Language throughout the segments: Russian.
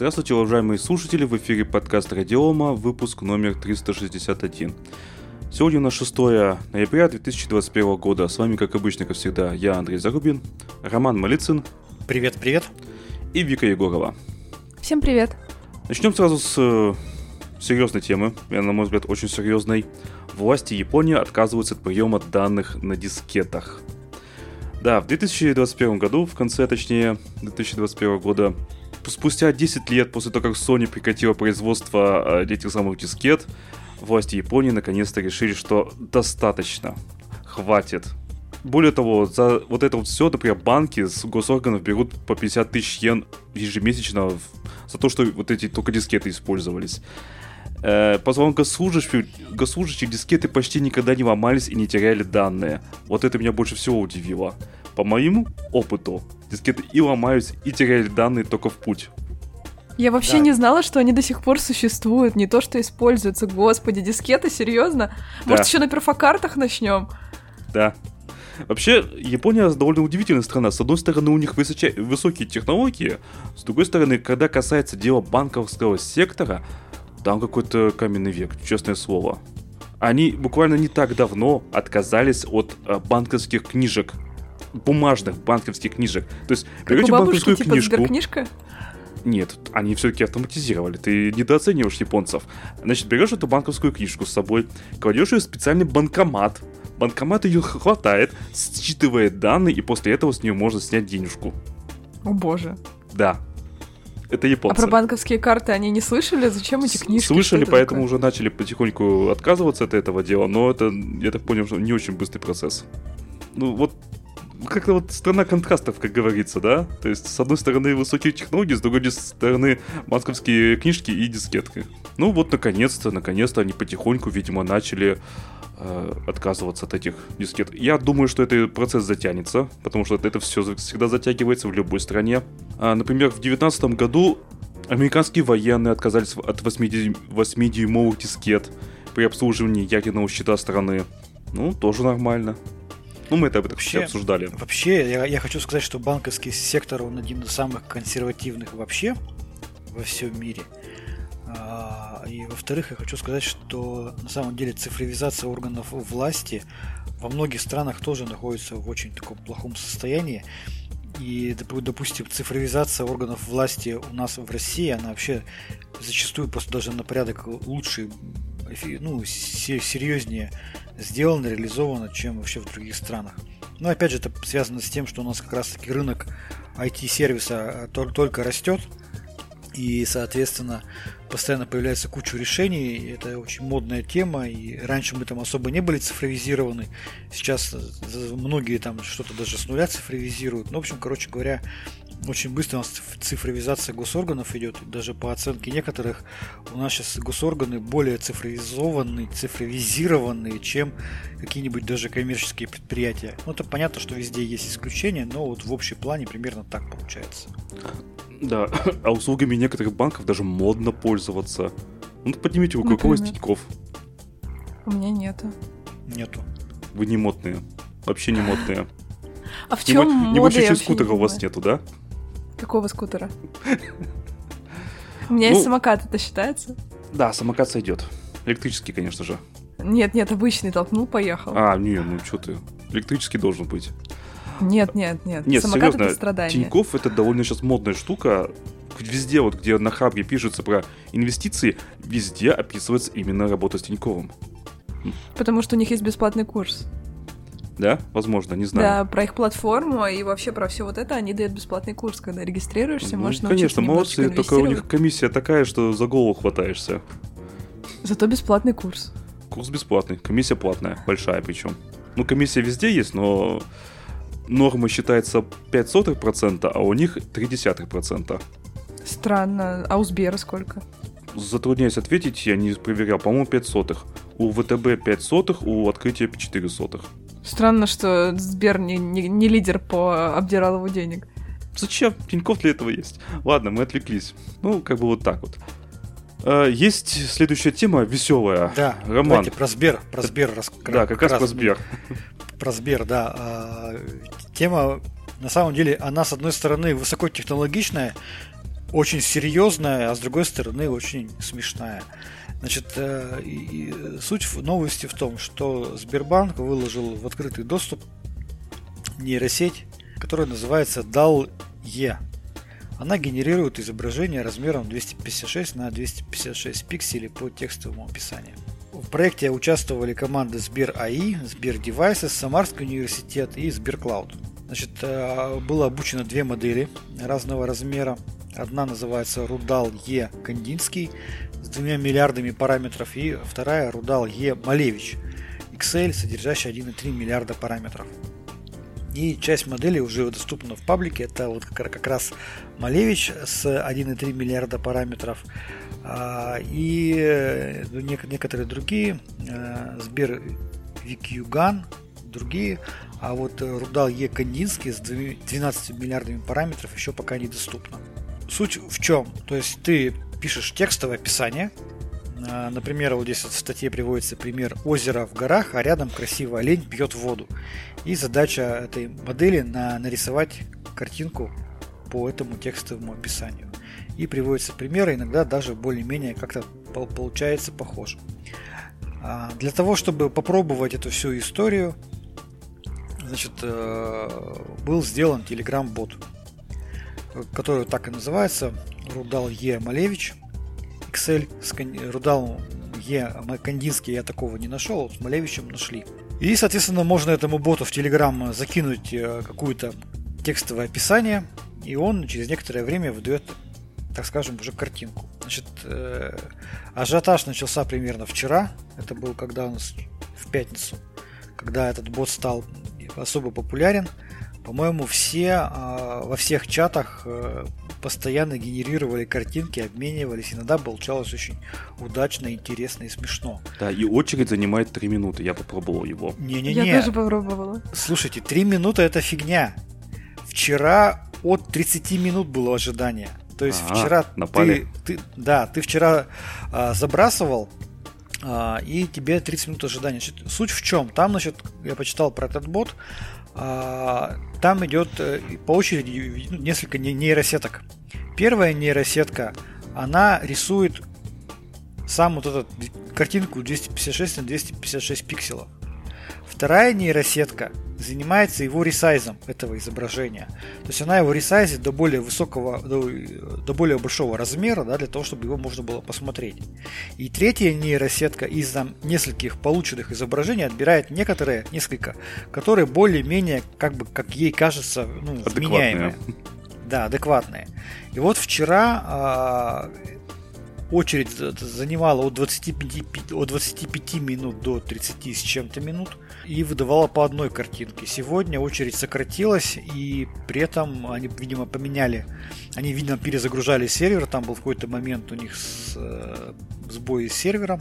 Здравствуйте, уважаемые слушатели, в эфире подкаст Радиома, выпуск номер 361. Сегодня у нас 6 ноября 2021 года. С вами, как обычно, как всегда, я, Андрей Зарубин, Роман Малицын. Привет, привет. И Вика Егорова. Всем привет. Начнем сразу с э, серьезной темы, на мой взгляд, очень серьезной. Власти Японии отказываются от приема данных на дискетах. Да, в 2021 году, в конце, точнее, 2021 года, спустя 10 лет после того, как Sony прекратила производство э, этих самых дискет, власти Японии наконец-то решили, что достаточно, хватит. Более того, за вот это вот все, например, банки с госорганов берут по 50 тысяч йен ежемесячно за то, что вот эти только дискеты использовались. Э, по словам госслужащих, госслужащих, дискеты почти никогда не ломались и не теряли данные. Вот это меня больше всего удивило. По моему опыту, дискеты и ломаются, и теряют данные только в путь. Я вообще да. не знала, что они до сих пор существуют, не то, что используются. Господи, дискеты, серьезно? Может, да. еще на перфокартах начнем? Да. Вообще, Япония довольно удивительная страна. С одной стороны, у них высоча... высокие технологии, с другой стороны, когда касается дела банковского сектора, там какой-то каменный век, честное слово. Они буквально не так давно отказались от э, банковских книжек, бумажных банковских книжек. То есть как берете банковскую типа книжку. Сберкнижка? Нет, они все-таки автоматизировали. Ты недооцениваешь японцев. Значит, берешь эту банковскую книжку с собой, кладешь ее в специальный банкомат. Банкомат ее хватает, считывает данные, и после этого с нее можно снять денежку. О боже. Да, это японцы. А про банковские карты они не слышали? Зачем эти книжки? Слышали, поэтому такое? уже начали потихоньку отказываться от этого дела, но это, я так понял, что не очень быстрый процесс. Ну вот как-то вот страна контрастов, как говорится, да? То есть, с одной стороны, высокие технологии, с другой стороны, банковские книжки и дискетки. Ну вот, наконец-то, наконец-то они потихоньку, видимо, начали э, отказываться от этих дискет. Я думаю, что этот процесс затянется, потому что это все всегда затягивается в любой стране. А, например, в 2019 году американские военные отказались от 8-дюймовых дискет при обслуживании ядерного щита страны. Ну, тоже нормально. Ну, мы это вообще, обсуждали. Вообще, я, я хочу сказать, что банковский сектор, он один из самых консервативных вообще во всем мире. А, и во-вторых, я хочу сказать, что на самом деле цифровизация органов власти во многих странах тоже находится в очень таком плохом состоянии. И, допустим, цифровизация органов власти у нас в России, она вообще зачастую просто даже на порядок лучше, ну, серьезнее сделана, реализована, чем вообще в других странах. Но опять же, это связано с тем, что у нас как раз-таки рынок IT-сервиса только растет, и, соответственно, постоянно появляется куча решений. Это очень модная тема. И раньше мы там особо не были цифровизированы. Сейчас многие там что-то даже с нуля цифровизируют. Ну, в общем, короче говоря, очень быстро у нас цифровизация госорганов идет. Даже по оценке некоторых у нас сейчас госорганы более цифровизованные, цифровизированные, чем какие-нибудь даже коммерческие предприятия. Ну, это понятно, что везде есть исключения, но вот в общем плане примерно так получается. Да, а услугами некоторых банков даже модно пользоваться. Ну, поднимите у кого есть Тинькофф? У меня нету. Нету. Вы не модные. Вообще не модные. А в чем мода? Небось, еще скутера у вас нету, да? Какого скутера? У меня есть ну, самокат, это считается? Да, самокат сойдет. Электрический, конечно же. Нет, нет, обычный толкнул, поехал. А, не, ну что ты. Электрический должен быть. Нет, нет, нет. Нет, Самокат серьезно, это страдание. Тинькофф это довольно сейчас модная штука. Везде, вот где на Хабре пишется про инвестиции, везде описывается именно работа с Тиньковым. Потому что у них есть бесплатный курс. Да, возможно, не знаю. Да, про их платформу и вообще про все вот это они дают бесплатный курс, когда регистрируешься, ну, можешь Конечно, молодцы, только у них комиссия такая, что за голову хватаешься. Зато бесплатный курс. Курс бесплатный, комиссия платная, большая причем. Ну, комиссия везде есть, но норма считается 0,05%, а у них 0,3%. Странно. А у Сбера сколько? Затрудняюсь ответить, я не проверял. По-моему, 5 сотых. У ВТБ 5 сотых, у открытия 4 сотых. Странно, что Сбер не, не, не лидер по обдиралову денег. Зачем? Тинькофф для этого есть. Ладно, мы отвлеклись. Ну, как бы вот так вот. А, есть следующая тема веселая. Да, Роман. давайте про Сбер. Про Сбер. Рас... Да, как, раз, раз про Сбер. Про Сбер, да. А, тема, на самом деле, она, с одной стороны, высокотехнологичная, очень серьезная, а с другой стороны очень смешная. Значит, э, и суть новости в том, что Сбербанк выложил в открытый доступ нейросеть, которая называется DAL-E. Она генерирует изображение размером 256 на 256 пикселей по текстовому описанию. В проекте участвовали команды Сбер АИ, Сбер Девайсы, Самарский университет и Сберклауд. Значит, э, было обучено две модели разного размера. Одна называется Рудал Е Кандинский двумя миллиардами параметров и вторая Рудал Е Малевич XL, содержащая 1,3 миллиарда параметров. И часть моделей уже доступна в паблике. Это вот как раз Малевич с 1,3 миллиарда параметров. А, и э, некоторые другие, э, Сбер Викьюган, другие. А вот Рудал Е Кандинский с 12 миллиардами параметров еще пока недоступно. Суть в чем? То есть ты пишешь текстовое описание, а, Например, вот здесь в статье приводится пример озера в горах, а рядом красивый олень пьет воду. И задача этой модели на нарисовать картинку по этому текстовому описанию. И приводятся примеры, иногда даже более-менее как-то получается похоже. А, для того, чтобы попробовать эту всю историю, значит, э, был сделан Telegram-бот, который так и называется, Рудал Е. Малевич, XL, Рудал Е. Кандинский я такого не нашел, с Малевичем нашли. И, соответственно, можно этому боту в Telegram закинуть э, какое-то текстовое описание, и он через некоторое время выдает, так скажем, уже картинку. Значит, э, ажиотаж начался примерно вчера. Это был когда у нас в пятницу, когда этот бот стал особо популярен. По-моему, все э, во всех чатах э, постоянно генерировали картинки, обменивались. Иногда получалось очень удачно, интересно и смешно. Да, и очередь занимает 3 минуты. Я попробовал его. Не-не-не. Я тоже попробовала. Слушайте, 3 минуты это фигня. Вчера от 30 минут было ожидание. То есть а, вчера напали. Ты, ты, да, ты вчера а, забрасывал, а, и тебе 30 минут ожидания. Значит, суть в чем? Там, значит, я почитал про этот бот, а, там идет э, по очереди ну, несколько нейросеток. Первая нейросетка, она рисует сам вот эту картинку 256 на 256 пикселов. Вторая нейросетка занимается его ресайзом этого изображения. То есть она его ресайзит до более высокого, до, до более большого размера, да, для того, чтобы его можно было посмотреть. И третья нейросетка из там, нескольких полученных изображений отбирает некоторые, несколько, которые более-менее, как бы, как ей кажется, ну, вменяемые. Да, адекватные. И вот вчера а, очередь занимала от 25, от 25 минут до 30 с чем-то минут и выдавала по одной картинке. Сегодня очередь сократилась, и при этом они, видимо, поменяли, они, видимо, перезагружали сервер, там был какой-то момент у них с, э, сбой с сервером,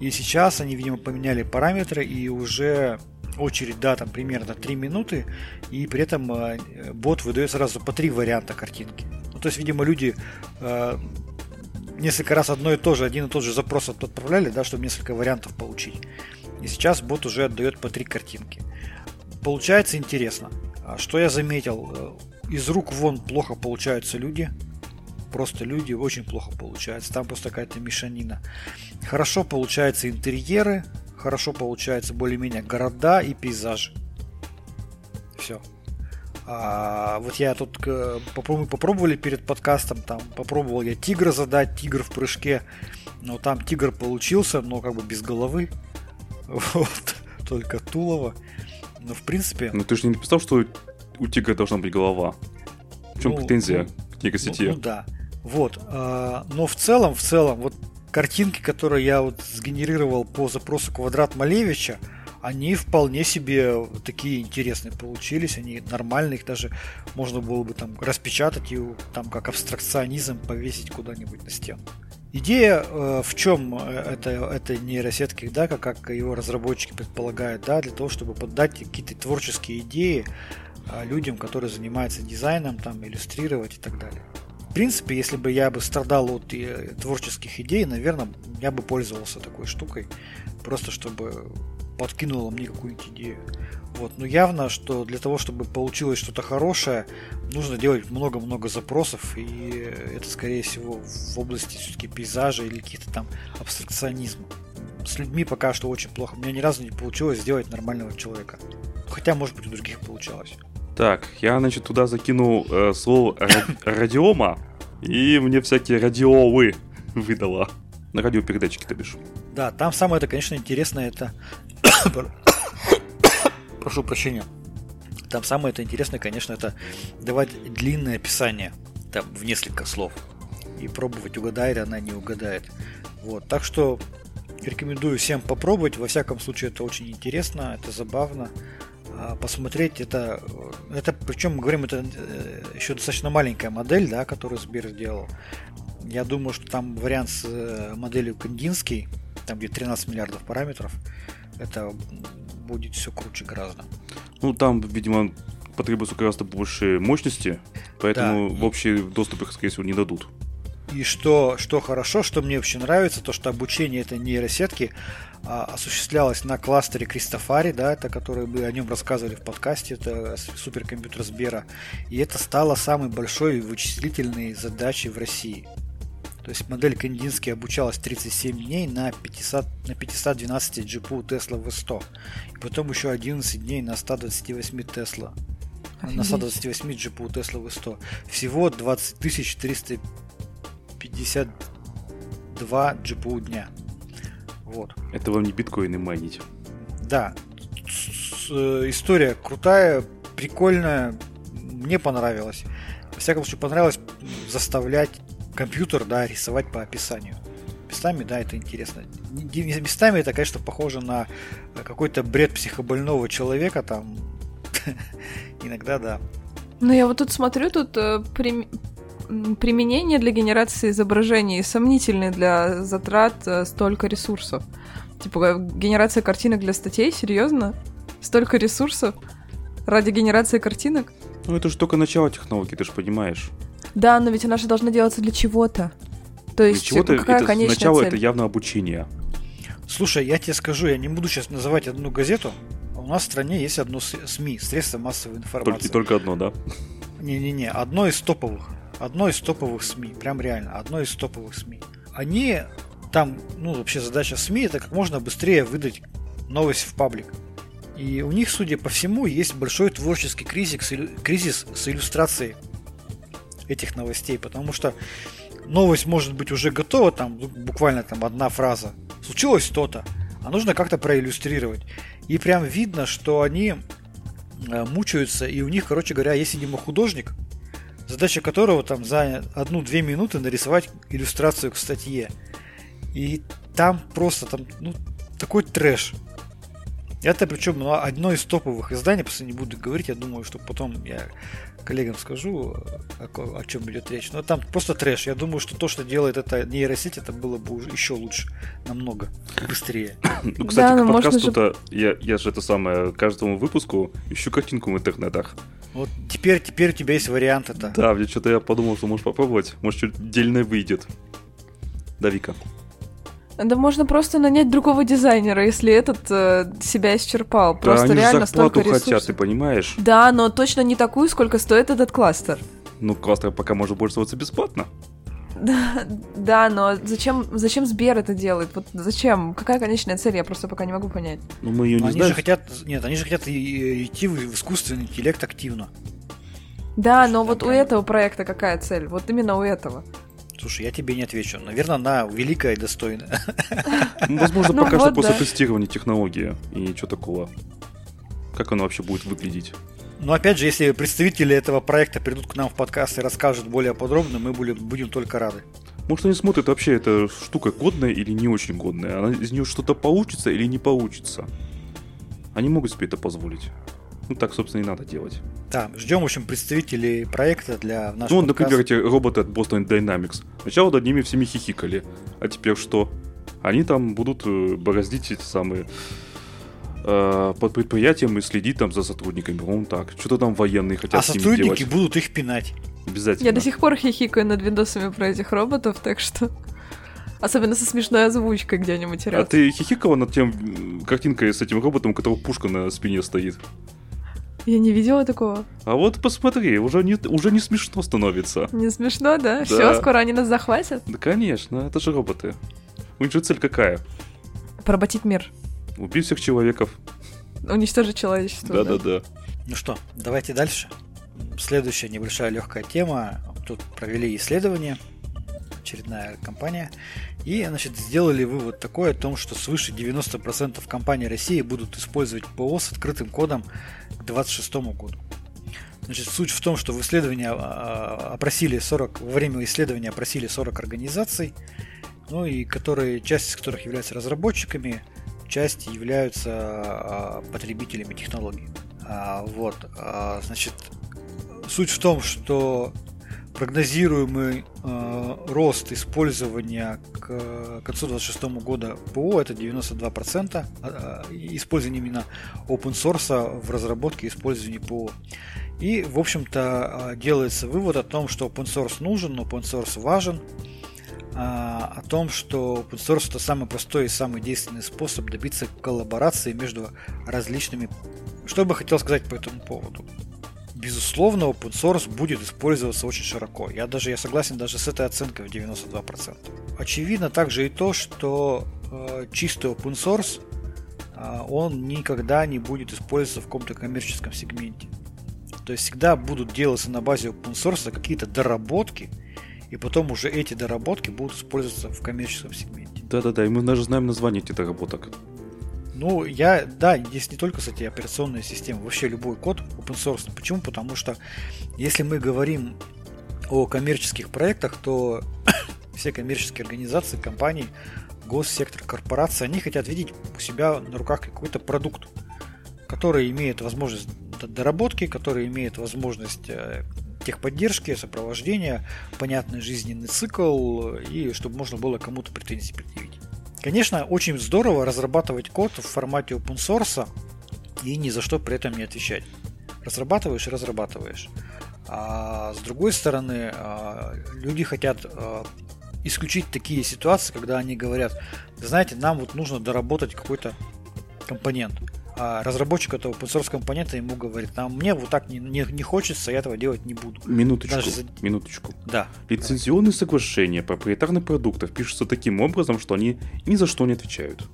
и сейчас они, видимо, поменяли параметры, и уже очередь, да, там примерно 3 минуты, и при этом э, бот выдает сразу по три варианта картинки. Ну, то есть, видимо, люди э, несколько раз одно и то же, один и тот же запрос отправляли, да, чтобы несколько вариантов получить. И сейчас бот уже отдает по три картинки. Получается интересно. А что я заметил? Э, из рук вон плохо получаются люди. Просто люди очень плохо получаются. Там просто какая-то мешанина. Хорошо получаются интерьеры. Хорошо получаются более-менее города и пейзажи. Все. А, вот я тут попробовали, попробовали перед подкастом, там попробовал я тигра задать, тигр в прыжке, но там тигр получился, но как бы без головы. Вот, только Тулова. Но в принципе... Ну ты же не написал, что у тигра должна быть голова. В чем ну, претензия ну, к нейросети? Ну, ну да. Вот. А, но в целом, в целом, вот картинки, которые я вот сгенерировал по запросу Квадрат Малевича, они вполне себе такие интересные получились, они нормальные, их даже можно было бы там распечатать и там как абстракционизм повесить куда-нибудь на стену. Идея э, в чем э, это, этой нейросетки, да, как, как его разработчики предполагают, да, для того, чтобы поддать какие-то творческие идеи э, людям, которые занимаются дизайном, там, иллюстрировать и так далее. В принципе, если бы я бы страдал от э, творческих идей, наверное, я бы пользовался такой штукой, просто чтобы подкинула мне какую-нибудь идею. Вот. Но явно, что для того, чтобы получилось что-то хорошее, нужно делать много-много запросов, и это, скорее всего, в области все-таки пейзажа или каких-то там абстракционизма. С людьми пока что очень плохо. У меня ни разу не получилось сделать нормального человека. Хотя, может быть, у других получалось. Так, я, значит, туда закинул э, слово радиома, и мне всякие радиовы выдала. На радиопередатчике, то бишь. Да, там самое это, конечно, интересное, это... Прошу прощения. Там самое это интересное, конечно, это давать длинное описание, там, в несколько слов. И пробовать, угадает она, не угадает. Вот, так что рекомендую всем попробовать. Во всяком случае, это очень интересно, это забавно. А, посмотреть это, это причем мы говорим, это э, еще достаточно маленькая модель, да, которую Сбер сделал. Я думаю, что там вариант с э, моделью Кандинский, там где 13 миллиардов параметров, это будет все круче гораздо. Ну, там, видимо, потребуется гораздо больше мощности, поэтому да, в общий доступ их, скорее всего, не дадут. И что, что хорошо, что мне вообще нравится, то что обучение этой нейросетки а, осуществлялось на кластере Кристофари, да, это который мы о нем рассказывали в подкасте, это суперкомпьютер Сбера. И это стало самой большой вычислительной задачей в России. То есть модель Кандинский обучалась 37 дней на 500, на 512 GPU Tesla V100. И потом еще 11 дней на 128 Tesla. Офигеть. На 128 GPU Tesla V100. Всего 20 352 GPU дня. Вот. Это вам не биткоины майнить. Да. Э, история крутая, прикольная. Мне понравилось. Во всяком случае, понравилось заставлять компьютер, да, рисовать по описанию. Местами, да, это интересно. Местами это, конечно, похоже на какой-то бред психобольного человека, там, иногда, да. Ну, я вот тут смотрю, тут э, при... применение для генерации изображений сомнительное для затрат э, столько ресурсов. Типа, генерация картинок для статей, серьезно? Столько ресурсов ради генерации картинок? Ну, это же только начало технологии, ты же понимаешь. Да, но ведь она же должна делаться для чего-то. То есть, для чего-то какая это, конечная Сначала цель? это явно обучение. Слушай, я тебе скажу, я не буду сейчас называть одну газету. А у нас в стране есть одно СМИ, средство массовой информации. Только, только одно, да? Не-не-не, одно из топовых. Одно из топовых СМИ, прям реально, одно из топовых СМИ. Они там, ну, вообще задача СМИ это как можно быстрее выдать новость в паблик. И у них, судя по всему, есть большой творческий кризис, кризис с иллюстрацией этих новостей, потому что новость может быть уже готова, там буквально там одна фраза. Случилось то-то, а нужно как-то проиллюстрировать. И прям видно, что они э, мучаются, и у них, короче говоря, есть, видимо, художник, задача которого там за одну-две минуты нарисовать иллюстрацию к статье. И там просто там, ну, такой трэш. Это причем ну, одно из топовых изданий, просто не буду говорить, я думаю, что потом я коллегам скажу, о, о чем идет речь. Но там просто трэш. Я думаю, что то, что делает эта нейросеть, это было бы уже еще лучше, намного быстрее. Ну, кстати, да, к подкасту-то я, я же это самое, каждому выпуску ищу картинку в интернетах. Вот теперь, теперь у тебя есть вариант это. Да, мне что-то я подумал, что можешь попробовать. Может, что-то дельное выйдет. Да, Вика. Да можно просто нанять другого дизайнера, если этот э, себя исчерпал. Да, просто они реально столько ресурсов. хотят, ты понимаешь? Да, но точно не такую, сколько стоит этот кластер. Ну, кластер пока может пользоваться бесплатно. Да, да, но зачем, зачем Сбер это делает? Вот зачем? Какая конечная цель? Я просто пока не могу понять. Ну, мы ее не они знаем. же хотят, нет, они же хотят идти в искусственный интеллект активно. Да, но вот у этого проекта какая цель? Вот именно у этого. Слушай, я тебе не отвечу. Наверное, она великая и достойная. Ну, возможно, ну пока что после тестирования технологии и ничего такого. Как оно вообще будет выглядеть? Но опять же, если представители этого проекта придут к нам в подкаст и расскажут более подробно, мы будем, будем только рады. Может, они смотрят вообще, эта штука годная или не очень годная. Она, из нее что-то получится или не получится. Они могут себе это позволить. Ну, так, собственно, и надо делать. Да, ждем, в общем, представителей проекта для нашего Ну, например, эти роботы от Boston Dynamics. Сначала над ними всеми хихикали. А теперь что? Они там будут э, бороздить эти самые э, под предприятием и следить там за сотрудниками. По-моему, так. Что-то там военные хотят А сотрудники будут их пинать. Обязательно. Я до сих пор хихикаю над видосами про этих роботов, так что... Особенно со смешной озвучкой, где они А матерятся. ты хихикала над тем картинкой с этим роботом, у которого пушка на спине стоит? Я не видела такого. А вот посмотри, уже не, уже не смешно становится. Не смешно, да? Да. Все, скоро они нас захватят. Да, конечно, это же роботы. У них же цель какая? Поработить мир. Убить всех человеков. Уничтожить человечество. Да-да-да. Ну что, давайте дальше. Следующая небольшая легкая тема. Тут провели исследование, очередная компания, и, значит, сделали вывод такой о том, что свыше 90% компаний России будут использовать ПО с открытым кодом к 2026 году. Значит, суть в том, что в исследовании а, а, опросили 40, во время исследования опросили 40 организаций, ну и которые, часть из которых являются разработчиками, часть являются а, потребителями технологий. Вот, значит, суть в том, что прогнозируемый э, рост использования к концу 2026 года ПО это 92%, а, использование именно open source в разработке и использовании ПО. И, в общем-то, а, делается вывод о том, что open source нужен, open source важен, а, о том, что open source это самый простой и самый действенный способ добиться коллаборации между различными... Что бы хотел сказать по этому поводу? Безусловно, open source будет использоваться очень широко. Я даже я согласен даже с этой оценкой в 92%. Очевидно также и то, что э, чистый open source э, он никогда не будет использоваться в каком-то коммерческом сегменте. То есть всегда будут делаться на базе open source какие-то доработки, и потом уже эти доработки будут использоваться в коммерческом сегменте. Да-да-да, и мы даже знаем название этих доработок. Ну, я, да, здесь не только, кстати, операционная система, вообще любой код open source. Почему? Потому что если мы говорим о коммерческих проектах, то все коммерческие организации, компании, госсектор, корпорации, они хотят видеть у себя на руках какой-то продукт, который имеет возможность доработки, который имеет возможность э, техподдержки, сопровождения, понятный жизненный цикл, и чтобы можно было кому-то претензии предъявить. Конечно, очень здорово разрабатывать код в формате open source и ни за что при этом не отвечать. Разрабатываешь и разрабатываешь. А с другой стороны, а, люди хотят а, исключить такие ситуации, когда они говорят, «Вы знаете, нам вот нужно доработать какой-то компонент. А разработчик этого open компонента ему говорит, а мне вот так не, не, не хочется, я этого делать не буду. Минуточку, Даже за- минуточку. Да. Лицензионные соглашения проприетарных продуктов пишутся таким образом, что они ни за что не отвечают.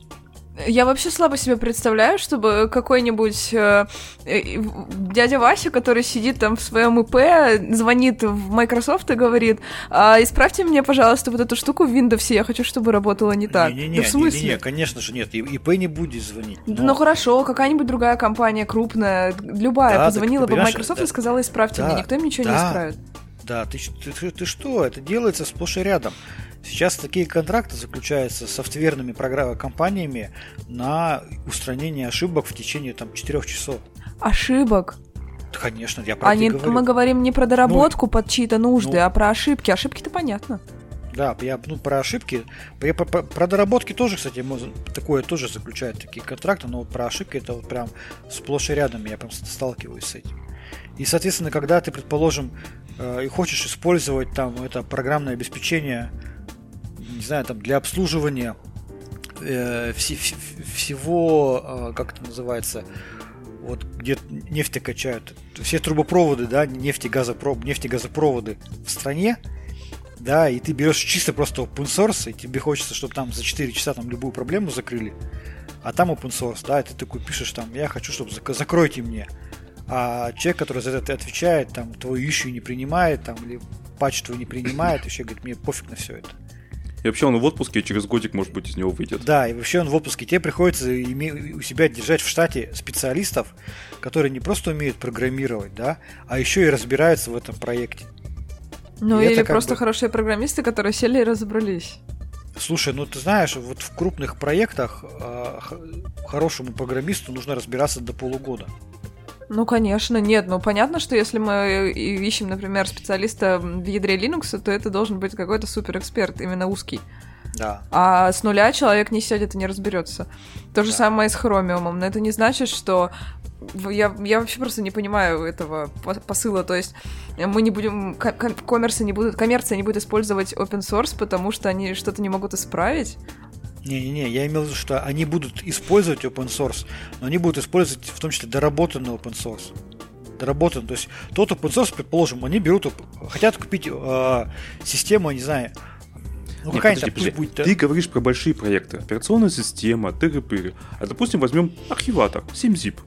Я вообще слабо себе представляю, чтобы какой-нибудь э, э, дядя Вася, который сидит там в своем ИП, звонит в Microsoft и говорит, «А, исправьте мне, пожалуйста, вот эту штуку в Windows, я хочу, чтобы работала не так. Не-не-не, да в смысле? не-не-не, конечно же нет, ИП не будет звонить. Да но- Ну хорошо, какая-нибудь другая компания крупная, любая, Да, позвонила бы в Microsoft да. и сказала, исправьте Да, мне, никто им ничего не да. исправит. Да, ты, ты- ты- ты что? Это делается сплошь и рядом. Сейчас такие контракты заключаются с софтверными компаниями на устранение ошибок в течение там 4 часов. Ошибок. Да, Конечно, я про Они, это и говорю. мы говорим не про доработку под чьи-то нужды, ну. а про ошибки. Ошибки-то понятно. Да, я ну, про ошибки. Я про, про- про доработки тоже, кстати, такое тоже заключают такие контракты, но вот про ошибки это вот прям сплошь и рядом, я прям сталкиваюсь с этим. И, соответственно, когда ты, предположим, э, и хочешь использовать там это программное обеспечение, не знаю, там для обслуживания э, вси- всего, э, как это называется, вот где нефть качают, все трубопроводы, да, нефтегазопро- нефтегазопроводы в стране, да, и ты берешь чисто просто open source, и тебе хочется, чтобы там за 4 часа там любую проблему закрыли, а там open source, да, и ты такой пишешь там, я хочу, чтобы зак- закройте мне. А человек, который за это отвечает, там, твою ищу не принимает, там, или патч твой не принимает, вообще говорит, мне пофиг на все это. И вообще он в отпуске, и через годик, может быть, из него выйдет. Да, и вообще он в отпуске. Тебе приходится име- у себя держать в штате специалистов, которые не просто умеют программировать, да, а еще и разбираются в этом проекте. Ну И это или просто бы- хорошие программисты, которые сели и разобрались. Слушай, ну ты знаешь, вот в крупных проектах х- хорошему программисту нужно разбираться до полугода. Ну, конечно, нет. Ну, понятно, что если мы ищем, например, специалиста в ядре Linux, то это должен быть какой-то суперэксперт, именно узкий. Да. А с нуля человек не сядет и не разберется. То же Да. самое и с Chromium. Но это не значит, что я, я вообще просто не понимаю этого посыла. То есть мы не будем, коммерсы не будут, коммерция не будет использовать open source, потому что они что-то не могут исправить. Не-не-не, я имел в виду, что они будут использовать open source, но они будут использовать в том числе доработанный open source. Доработанный, то есть тот open source, предположим, они берут, хотят купить э, систему, не знаю, ну, какая-нибудь подожди, подожди. будет... Ты говоришь про большие проекты. Операционная система, тыры-пыры. А допустим, возьмем архиватор, 7-zip.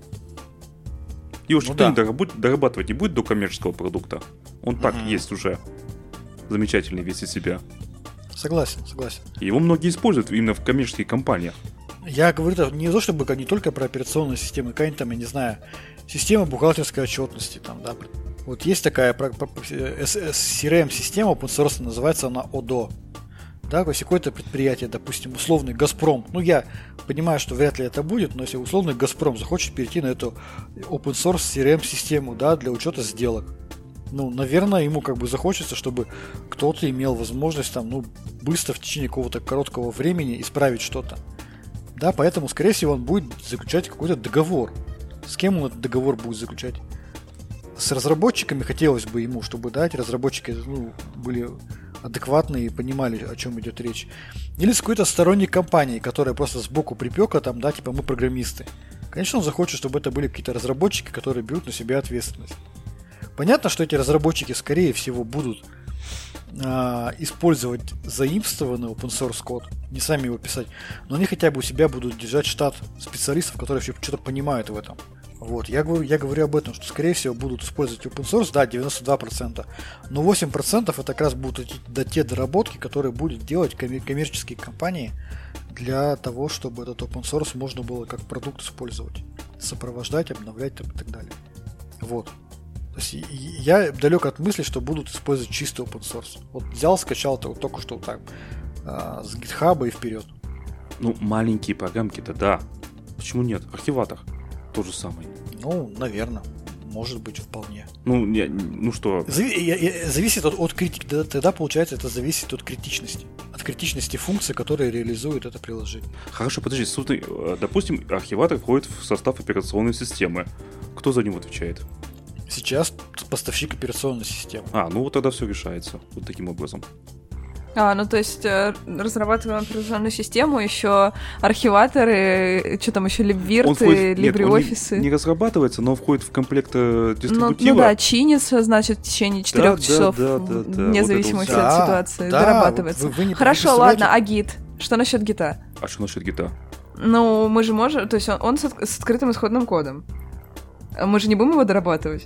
Его ну, никто да. не дорабатывать не будет до коммерческого продукта. Он так mm есть уже. Замечательный весь из себя. Согласен, согласен. Его многие используют именно в коммерческих компаниях. Я говорю не то, чтобы не только про операционные системы, какая-нибудь там, я не знаю, система бухгалтерской отчетности, там, да. Вот есть такая CRM-система, open source, называется она ODO. Да, то есть какое-то предприятие, допустим, условный Газпром, ну я понимаю, что вряд ли это будет, но если условный Газпром захочет перейти на эту open source CRM систему, да, для учета сделок, ну, наверное, ему как бы захочется, чтобы кто-то имел возможность там, ну, быстро в течение какого-то короткого времени исправить что-то. Да, поэтому, скорее всего, он будет заключать какой-то договор. С кем он этот договор будет заключать? С разработчиками хотелось бы ему, чтобы, да, эти разработчики ну, были адекватные и понимали, о чем идет речь. Или с какой-то сторонней компанией, которая просто сбоку припека, там, да, типа мы программисты. Конечно, он захочет, чтобы это были какие-то разработчики, которые берут на себя ответственность. Понятно, что эти разработчики, скорее всего, будут а, использовать заимствованный open source код, не сами его писать, но они хотя бы у себя будут держать штат специалистов, которые что-то понимают в этом. Вот, я говорю, я говорю об этом, что скорее всего будут использовать open source, да, 92%, но 8% это как раз будут да, те доработки, которые будут делать коммерческие компании для того, чтобы этот open source можно было как продукт использовать, сопровождать, обновлять там, и так далее. Вот. Я далек от мысли, что будут использовать чистый open source. Вот взял, скачал это вот только что так а, с GitHub и вперед. Ну, маленькие программки-то да. Почему нет? Архиватор тот же самый. Ну, наверное. Может быть, вполне. Ну, я, ну что? Зави- зависит от, от критики. Тогда, получается, это зависит от критичности. От критичности функции, которые реализует это приложение. Хорошо, подожди, допустим, архиватор входит в состав операционной системы. Кто за него отвечает? Сейчас поставщик операционной системы. А, ну вот тогда все решается вот таким образом. А, ну то есть э, разрабатываем операционную систему, еще архиваторы, что там еще, либвирты, либреофисы. Не, не разрабатывается, но входит в комплект дистрибутива. Ну, ну да, чинится, значит, в течение 4 да, часов, да, да, да, вне вот зависимости вот от да, ситуации, да, дорабатывается. Вы, вы не Хорошо, ладно, а гид? Что насчет гита? А что насчет гита? Ну, мы же можем, то есть он, он с, с открытым исходным кодом. Мы же не будем его дорабатывать?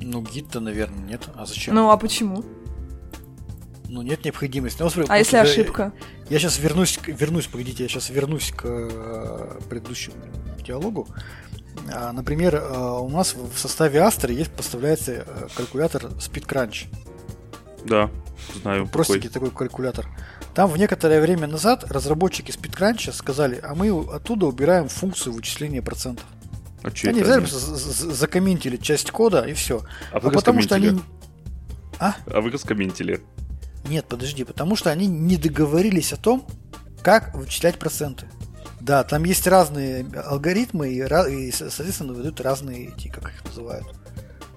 Ну, гид-то, наверное, нет. А зачем? Ну, а почему? ну, нет необходимости. Ну, смотри, а если ошибка? Я, я сейчас вернусь, вернусь, погодите, я сейчас вернусь к э, предыдущему диалогу. А, например, э, у нас в составе Astra есть поставляется э, калькулятор SpeedCrunch. Да, знаю. Простенький такой калькулятор. Там в некоторое время назад разработчики SpeedCrunch сказали, а мы оттуда убираем функцию вычисления процентов. А они взяли, закомментили часть кода и все. А, а потому что они... А? А вы раскомментили. Нет, подожди, потому что они не договорились о том, как вычислять проценты. Да, там есть разные алгоритмы и, и соответственно, выдают разные эти, как их называют,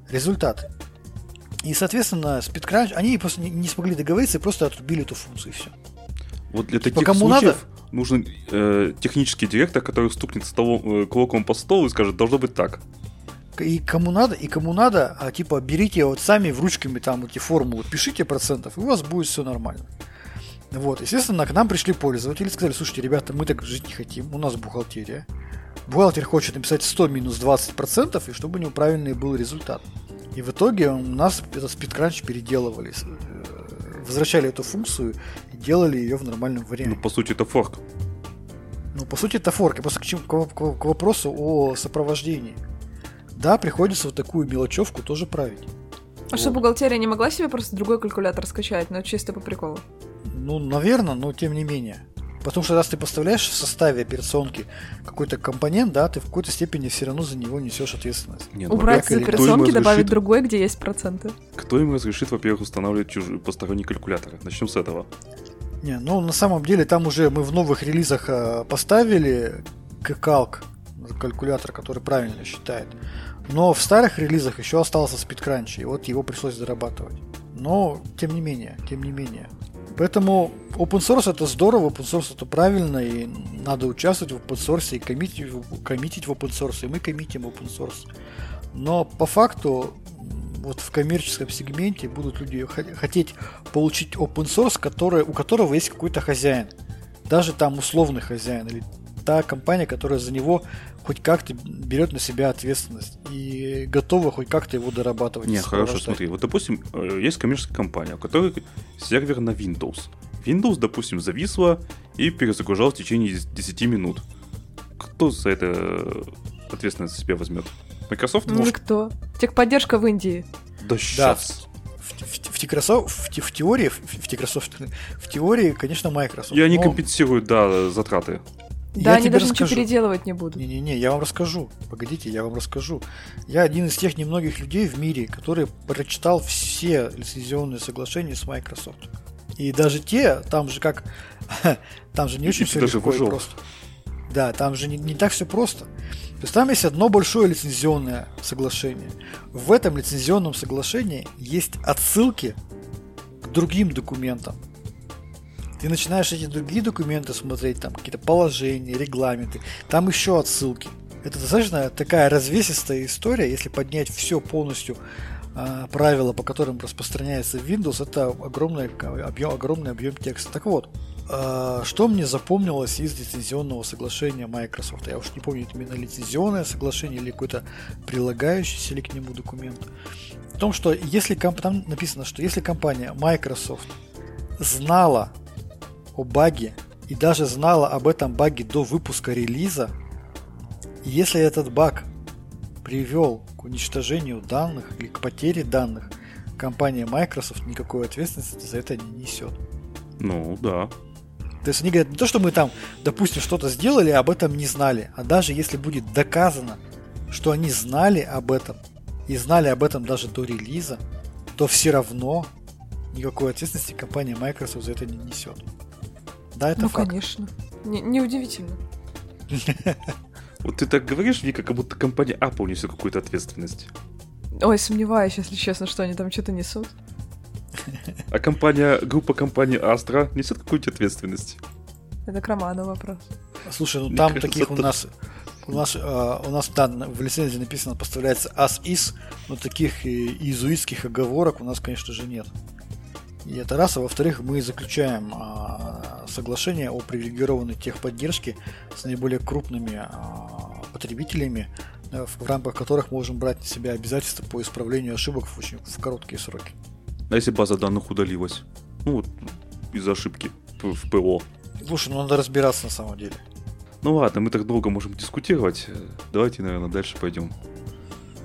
результаты. И, соответственно, SpeedCrunch, они просто не смогли договориться и просто отрубили эту функцию и все. Вот для типа, таких кому случаев надо? нужен э, технический директор, который стукнет столом, э, кулаком по столу и скажет, должно быть так и кому надо, и кому надо, а типа берите вот сами в ручками там эти формулы, пишите процентов, и у вас будет все нормально. Вот, естественно, к нам пришли пользователи, сказали, слушайте, ребята, мы так жить не хотим, у нас бухгалтерия. Бухгалтер хочет написать 100 минус 20 процентов, и чтобы у него правильный был результат. И в итоге у нас этот спидкранч переделывали, э, возвращали эту функцию и делали ее в нормальном варианте. Ну, по сути, это форк. Ну, по сути, это форк. Я просто к, к, к, к вопросу о сопровождении. Да, приходится вот такую мелочевку тоже править. А вот. что, бухгалтерия не могла себе просто другой калькулятор скачать, но чисто по приколу? Ну, наверное, но тем не менее. Потому что раз ты поставляешь в составе операционки какой-то компонент, да, ты в какой-то степени все равно за него несешь ответственность. Нет, ну, Убрать из операционки, добавить другой, где есть проценты. Кто им разрешит, во-первых, устанавливать чужие посторонние калькуляторы? Начнем с этого. Не, ну на самом деле там уже мы в новых релизах э, поставили калк калькулятор, который правильно считает. Но в старых релизах еще остался спидкранч, и вот его пришлось зарабатывать. Но, тем не менее, тем не менее. Поэтому open source это здорово, open source это правильно, и надо участвовать в open source и коммитить, коммитить в open source, и мы коммитим open source. Но по факту вот в коммерческом сегменте будут люди хотеть получить open source, который, у которого есть какой-то хозяин. Даже там условный хозяин или та компания, которая за него хоть как-то берет на себя ответственность и готова хоть как-то его дорабатывать. Не, хорошо, смотри, вот допустим, э, есть коммерческая компания, у которой сервер на Windows. Windows, допустим, зависла и перезагружал в течение 10 минут. Кто за это ответственность себе возьмет? Microsoft? Ну, никто. Техподдержка в Индии. Да сейчас. В, в, в, Microsoft, в, в теории, в, в, Microsoft, в теории, конечно, Microsoft. И они компенсируют, да, затраты. Да, я они даже расскажу. ничего переделывать не будут. Не-не-не, я вам расскажу. Погодите, я вам расскажу. Я один из тех немногих людей в мире, который прочитал все лицензионные соглашения с Microsoft. И даже те, там же как... там же не очень все легко и просто. Да, там же не, не так все просто. То есть там есть одно большое лицензионное соглашение. В этом лицензионном соглашении есть отсылки к другим документам ты начинаешь эти другие документы смотреть, там какие-то положения, регламенты, там еще отсылки. Это достаточно такая развесистая история, если поднять все полностью э, правила, по которым распространяется Windows, это огромный объем, огромный объем текста. Так вот, э, что мне запомнилось из лицензионного соглашения Microsoft? Я уж не помню, это именно лицензионное соглашение или какой-то прилагающийся ли к нему документ. В том, что если там написано, что если компания Microsoft знала о баге и даже знала об этом баге до выпуска релиза, и если этот баг привел к уничтожению данных или к потере данных, компания Microsoft никакой ответственности за это не несет. Ну, да. То есть они говорят, не то, что мы там, допустим, что-то сделали, а об этом не знали, а даже если будет доказано, что они знали об этом, и знали об этом даже до релиза, то все равно никакой ответственности компания Microsoft за это не несет. Да, это ну, факт. конечно. Не, неудивительно. Вот ты так говоришь, Вика, как будто компания Apple несет какую-то ответственность. Ой, сомневаюсь, если честно, что они там что-то несут. А компания, группа компании Astra несет какую-то ответственность? Это к Роману вопрос. Слушай, ну там таких у нас у нас, э, у нас да, в лицензии написано поставляется as is, но таких иезуитских оговорок у нас, конечно же, нет. И это раз. А во-вторых, мы заключаем а, соглашение о привилегированной техподдержке с наиболее крупными а, потребителями, в, в рамках которых можем брать на себя обязательства по исправлению ошибок в очень в короткие сроки. А если база данных удалилась? Ну вот из-за ошибки в ПО. Слушай, ну надо разбираться на самом деле. Ну ладно, мы так долго можем дискутировать. Давайте, наверное, дальше пойдем.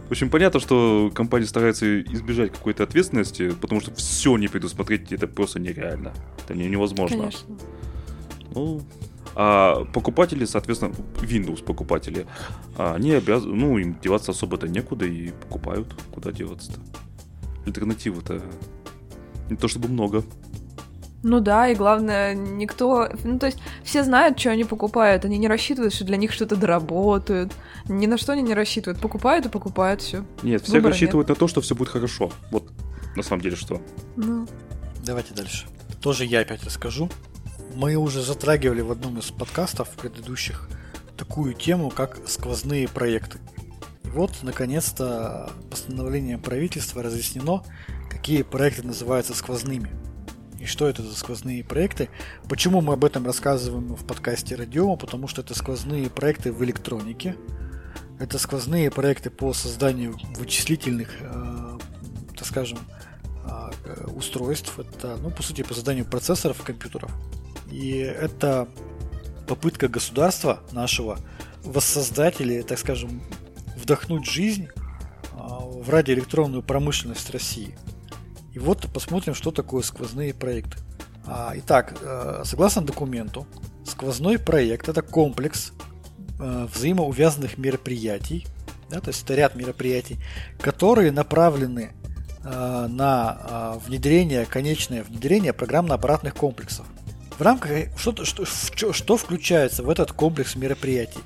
В общем, понятно, что компания старается избежать какой-то ответственности, потому что все не предусмотреть это просто нереально. Это невозможно. Конечно. Ну, а покупатели, соответственно, Windows покупатели, они обязаны, ну, им деваться особо-то некуда и покупают. Куда деваться-то? Альтернативы-то не то чтобы много. Ну да, и главное, никто... Ну, то есть, все знают, что они покупают, они не рассчитывают, что для них что-то доработают, ни на что они не рассчитывают, покупают и покупают все. Нет, все Выбора рассчитывают нет. на то, что все будет хорошо. Вот, на самом деле, что. Ну. Давайте дальше. Тоже я опять расскажу. Мы уже затрагивали в одном из подкастов предыдущих такую тему, как сквозные проекты. И вот, наконец-то, постановлением правительства разъяснено, какие проекты называются сквозными – и что это за сквозные проекты. Почему мы об этом рассказываем в подкасте Радиома? Потому что это сквозные проекты в электронике. Это сквозные проекты по созданию вычислительных, э, так скажем, э, устройств. Это, ну, по сути, по созданию процессоров и компьютеров. И это попытка государства нашего воссоздать или, так скажем, вдохнуть жизнь э, в радиоэлектронную промышленность России – и вот посмотрим, что такое сквозные проекты. А, итак, э, согласно документу, сквозной проект это комплекс взаимоувязанных мероприятий, да, то есть это ряд мероприятий, которые направлены э, на внедрение, конечное внедрение программно-аппаратных комплексов. В рамках что, что, что, что включается в этот комплекс мероприятий?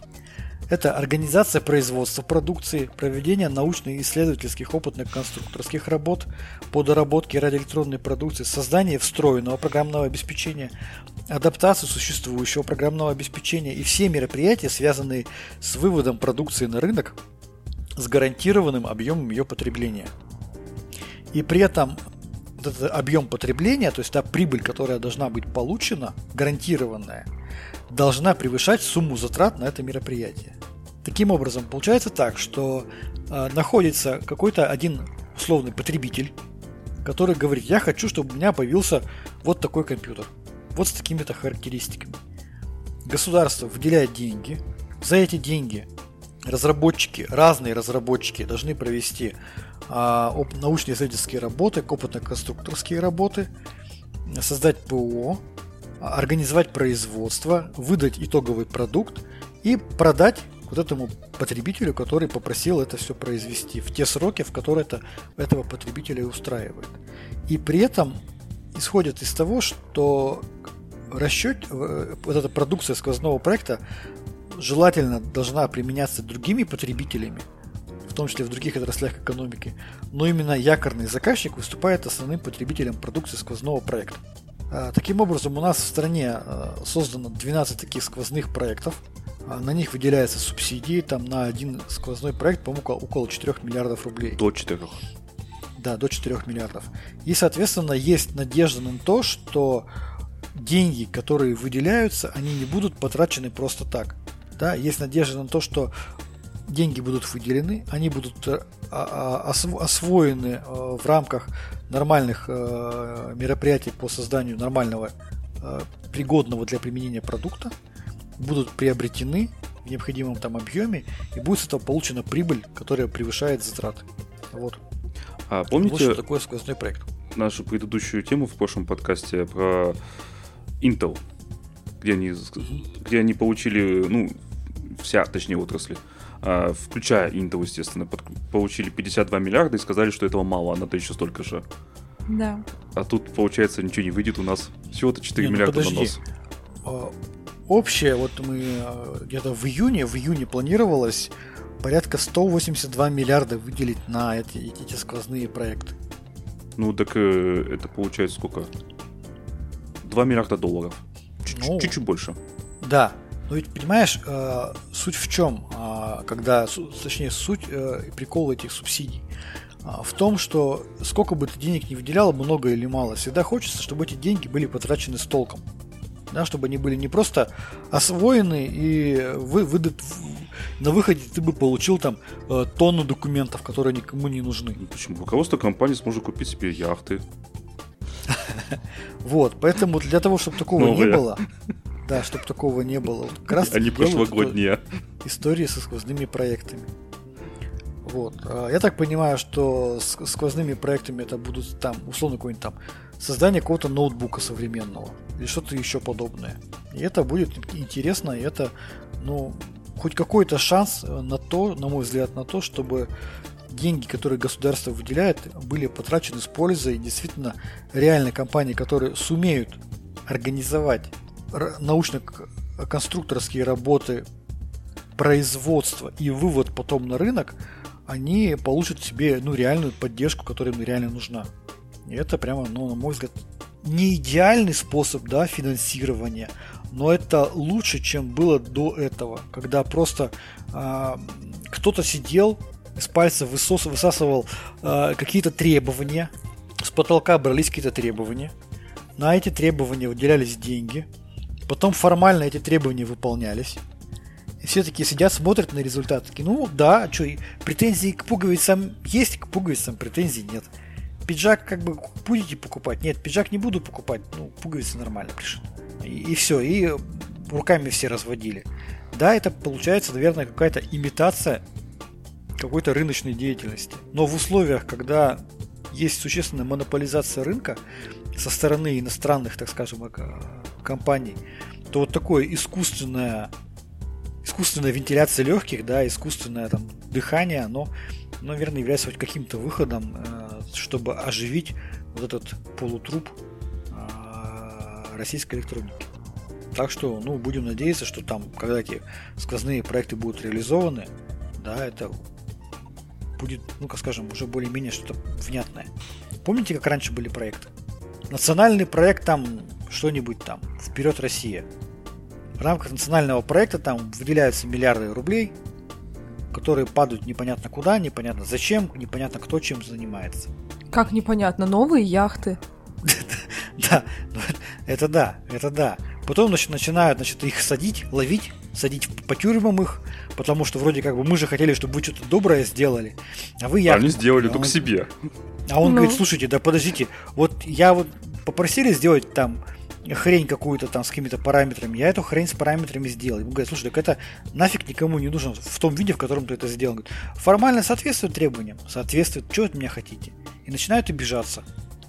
Это организация производства продукции, проведение научно-исследовательских опытных конструкторских работ по доработке радиоэлектронной продукции, создание встроенного программного обеспечения, адаптацию существующего программного обеспечения и все мероприятия, связанные с выводом продукции на рынок с гарантированным объемом ее потребления. И при этом этот объем потребления, то есть та прибыль, которая должна быть получена, гарантированная, должна превышать сумму затрат на это мероприятие. Таким образом, получается так, что э, находится какой-то один условный потребитель, который говорит, я хочу, чтобы у меня появился вот такой компьютер, вот с такими-то характеристиками. Государство выделяет деньги, за эти деньги разработчики, разные разработчики должны провести а, научно-исследовательские работы, опытно-конструкторские работы, создать ПО, организовать производство, выдать итоговый продукт и продать вот этому потребителю, который попросил это все произвести в те сроки, в которые это, этого потребителя устраивает. И при этом исходит из того, что расчет, э, вот эта продукция сквозного проекта желательно должна применяться другими потребителями, в том числе в других отраслях экономики, но именно якорный заказчик выступает основным потребителем продукции сквозного проекта. А, таким образом, у нас в стране а, создано 12 таких сквозных проектов. А, на них выделяются субсидии, там на один сквозной проект, по-моему, около 4 миллиардов рублей. До 4. Да, до 4 миллиардов. И, соответственно, есть надежда на то, что деньги, которые выделяются, они не будут потрачены просто так да, есть надежда на то, что деньги будут выделены, они будут э, а, а, освоены э, в рамках нормальных э, мероприятий по созданию нормального, пригодного для применения продукта, будут приобретены в необходимом там объеме, и будет с этого получена прибыль, которая превышает затраты. Вот. А помните вот такое сквозной проект? Нашу предыдущую тему в прошлом подкасте про Intel, где они, где они получили, ну, вся, точнее, отрасли, а, включая Intel, естественно, под, получили 52 миллиарда и сказали, что этого мало, а надо еще столько же. Да. А тут, получается, ничего не выйдет у нас. Всего-то 4 Не, ну миллиарда подожди. на нос. А, общее, вот мы а, где-то в июне, в июне планировалось порядка 182 миллиарда выделить на эти, эти сквозные проекты. Ну, так э, это получается сколько? 2 миллиарда долларов. Чуть-чуть, ну, чуть-чуть больше. Да, но ведь, понимаешь, э, суть в чем, э, когда, точнее, суть э, прикол этих субсидий э, в том, что сколько бы ты денег не выделял, много или мало, всегда хочется, чтобы эти деньги были потрачены с толком. Да, чтобы они были не просто освоены и вы, выдат, на выходе ты бы получил там э, тонну документов, которые никому не нужны. Ну, почему? Руководство компании сможет купить себе яхты. Вот, поэтому для того, чтобы такого не было, да, чтобы такого не было. Как раз Они прошлогодние. Истории со сквозными проектами. Вот. А, я так понимаю, что сквозными проектами это будут там, условно, какой-нибудь там создание какого-то ноутбука современного или что-то еще подобное. И это будет интересно, и это, ну, хоть какой-то шанс на то, на мой взгляд, на то, чтобы деньги, которые государство выделяет, были потрачены с пользой. Действительно, реальные компании, которые сумеют организовать научно-конструкторские работы, производство и вывод потом на рынок, они получат себе ну, реальную поддержку, которая им реально нужна. И это прямо, ну, на мой взгляд, не идеальный способ да, финансирования, но это лучше, чем было до этого, когда просто э, кто-то сидел, с пальца высос, высасывал э, какие-то требования, с потолка брались какие-то требования, на эти требования выделялись деньги – Потом формально эти требования выполнялись. И все таки сидят, смотрят на результат. Такие, ну да, что, претензии к пуговицам есть, к пуговицам претензий нет. Пиджак как бы будете покупать? Нет, пиджак не буду покупать. Ну, пуговицы нормально пришли. И, и все, и руками все разводили. Да, это получается, наверное, какая-то имитация какой-то рыночной деятельности. Но в условиях, когда есть существенная монополизация рынка со стороны иностранных, так скажем, компаний, то вот такое искусственное искусственная вентиляция легких, да, искусственное там дыхание, оно, наверное, является хоть каким-то выходом, э, чтобы оживить вот этот полутруп э, российской электроники. Так что, ну, будем надеяться, что там, когда эти сквозные проекты будут реализованы, да, это будет, ну, как скажем, уже более-менее что-то внятное. Помните, как раньше были проекты? Национальный проект там что-нибудь там, вперед Россия. В рамках национального проекта там выделяются миллиарды рублей, которые падают непонятно куда, непонятно зачем, непонятно кто чем занимается. Как непонятно, новые яхты. Да, ну, это да, это да. Потом значит, начинают значит, их садить, ловить, садить по тюрьмам их, потому что вроде как бы мы же хотели, чтобы вы что-то доброе сделали, а вы яхту. Они сделали а только себе. А он Ну. говорит, слушайте, да подождите, вот я вот попросили сделать там хрень какую-то там с какими-то параметрами, я эту хрень с параметрами сделал. Ему говорят, слушай, так это нафиг никому не нужно в том виде, в котором ты это сделал. Говорит, формально соответствует требованиям, соответствует, что от меня хотите. И начинают обижаться.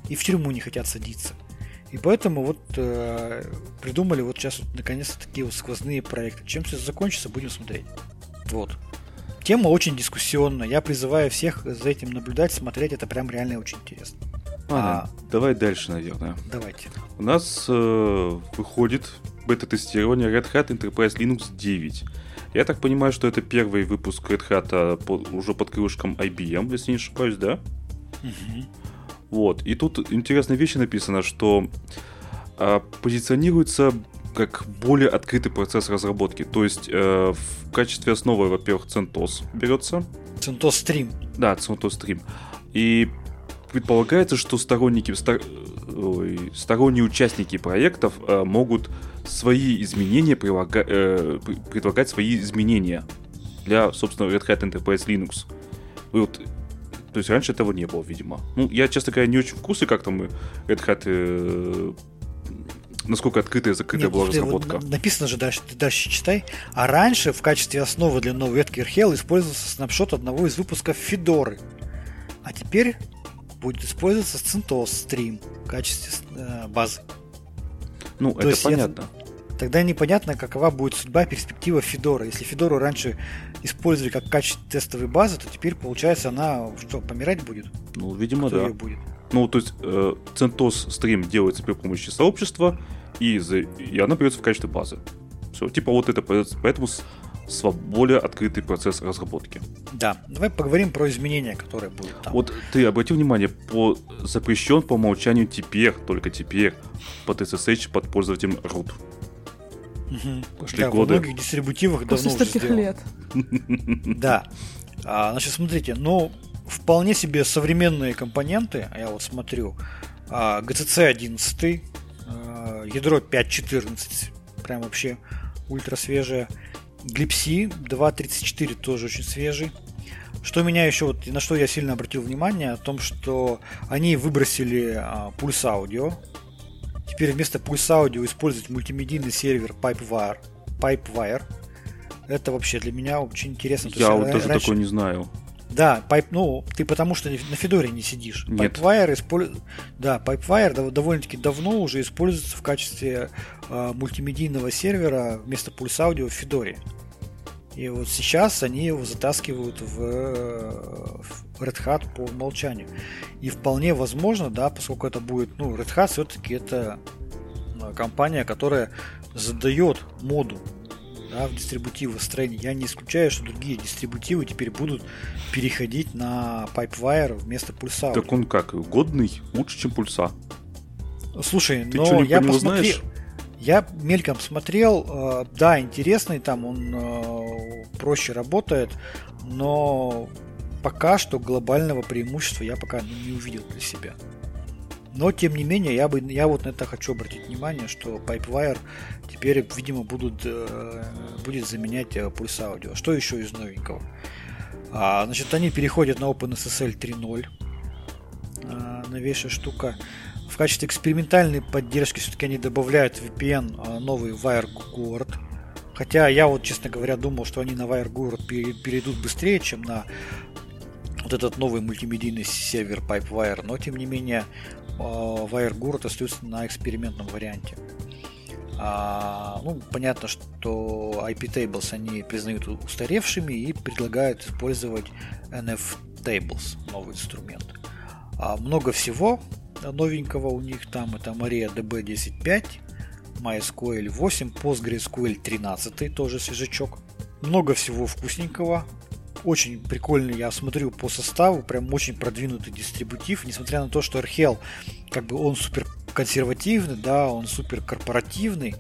И в тюрьму не хотят садиться. И поэтому вот э, придумали вот сейчас вот наконец-то такие вот сквозные проекты. Чем все закончится, будем смотреть. Вот. Тема очень дискуссионная. Я призываю всех за этим наблюдать, смотреть. Это прям реально очень интересно. Ладно, давай дальше, наверное. Давайте. У нас э, выходит бета-тестирование Red Hat Enterprise Linux 9. Я так понимаю, что это первый выпуск Red Hat а, по- уже под крылышком IBM, если не ошибаюсь, да? Вот. И тут интересная вещь написано, что а, позиционируется как более открытый процесс разработки. То есть э, в качестве основы, во-первых, CentOS берется. CentOS Stream. Да, CentOS Stream. И предполагается, что сторонники, стор- ой, сторонние участники проектов э, могут свои изменения прилага- э, предлагать свои изменения для, собственно, Red Hat Enterprise Linux. И вот, то есть раньше этого не было, видимо. Ну, я, честно говоря, не очень в курсе, как там Red Hat, э, насколько открытая и закрытая Нет, была вот разработка. на- написано же дальше, ты дальше читай. А раньше в качестве основы для новой ветки RHEL использовался снапшот одного из выпусков Федоры. А теперь будет использоваться CentOS Stream в качестве э, базы. Ну, то это есть я- понятно. Тогда непонятно, какова будет судьба, перспектива Федора. Если Федору раньше использовали как качество тестовой базы, то теперь, получается, она что, помирать будет? Ну, видимо, Кто да. ее будет? Ну, то есть э, CentOS стрим делается при помощи сообщества, и, за- и она берется в качестве базы. Все, типа вот это, поэтому более открытый процесс разработки. Да. Давай поговорим про изменения, которые будут там. Вот ты обрати внимание, по запрещен по умолчанию теперь, только теперь, под SSH под пользователем root. Мгм. Пошли да, годы. во многих дистрибутивах После давно уже сделано. лет. Да. А, значит, смотрите, ну, вполне себе современные компоненты, я вот смотрю, а, GCC 11, а, ядро 5.14, прям вообще ультра свежее, Glipsy 2.34 тоже очень свежий. Что меня еще, вот, на что я сильно обратил внимание, о том, что они выбросили а, пульс аудио. Теперь вместо пульс аудио используют мультимедийный сервер Pipewire. Pipewire. Это вообще для меня очень интересно. Я вот даже раньше- такой не знаю. Да, пайп, ну, ты потому что на Федоре не сидишь. Нет. Pipewire использ- Да, Pipewire дов- довольно-таки давно уже используется в качестве э, мультимедийного сервера вместо пульс аудио в Федоре. И вот сейчас они его затаскивают в, в Red Hat по умолчанию. И вполне возможно, да, поскольку это будет, ну, Red Hat все-таки это э, компания, которая задает моду да, в дистрибутивы строения. Я не исключаю, что другие дистрибутивы теперь будут переходить на Pipewire вместо пульса. Так он как, годный, лучше, чем пульса. Слушай, Ты но что-нибудь я по посмотрел, знаешь? я мельком смотрел, э, да, интересный там, он э, проще работает, но пока что глобального преимущества я пока не увидел для себя. Но тем не менее, я бы, я вот на это хочу обратить внимание, что Pipewire теперь, видимо, будут, э, будет заменять э, пульс аудио. Что еще из новенького? А, значит, они переходят на OpenSSL 3.0. А, новейшая штука. В качестве экспериментальной поддержки все-таки они добавляют VPN новый WireGuard. Хотя я вот, честно говоря, думал, что они на WireGuard пере- перейдут быстрее, чем на вот этот новый мультимедийный сервер Pipewire, но тем не менее WireGuard остается на экспериментном варианте. А, ну, понятно, что IP Tables они признают устаревшими и предлагают использовать NF Tables, новый инструмент. А, много всего новенького у них там. Это Maria DB 10.5, MySQL 8, PostgreSQL 13, тоже свежачок. Много всего вкусненького. Очень прикольный, я смотрю по составу, прям очень продвинутый дистрибутив, несмотря на то, что RHEL, как бы он супер консервативный, да, он супер корпоративный,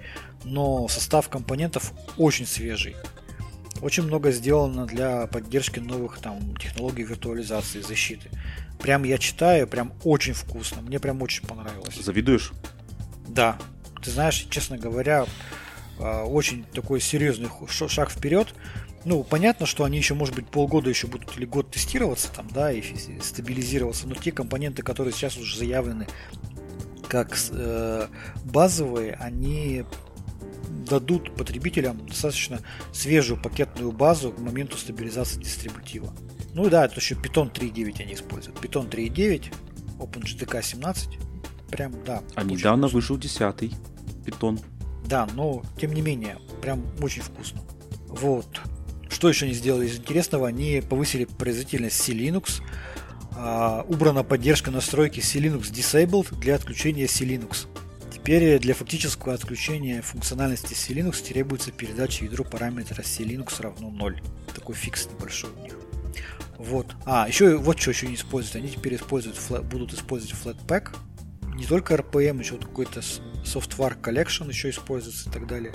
но состав компонентов очень свежий. Очень много сделано для поддержки новых там технологий виртуализации, защиты. Прям я читаю, прям очень вкусно. Мне прям очень понравилось. Завидуешь? Да. Ты знаешь, честно говоря, а, очень такой серьезный шаг вперед. Ну, понятно, что они еще, может быть, полгода еще будут или год тестироваться там, да, и стабилизироваться, но те компоненты, которые сейчас уже заявлены как э, базовые, они дадут потребителям достаточно свежую пакетную базу к моменту стабилизации дистрибутива. Ну и да, это еще Python 3.9 они используют. Python 3.9, OpenGTK 17. Прям, да. А недавно вышел 10 Python. Да, но тем не менее, прям очень вкусно. Вот. Что еще они сделали из интересного? Они повысили производительность C-Linux, а, убрана поддержка настройки C-Linux Disabled для отключения C-Linux. Теперь для фактического отключения функциональности C-Linux требуется передача ядру параметра C-Linux равно 0. Такой фикс небольшой у них. Вот. А, еще вот что еще не используют. Они теперь используют, будут использовать Flatpak. Не только RPM, еще вот какой-то Software Collection еще используется и так далее.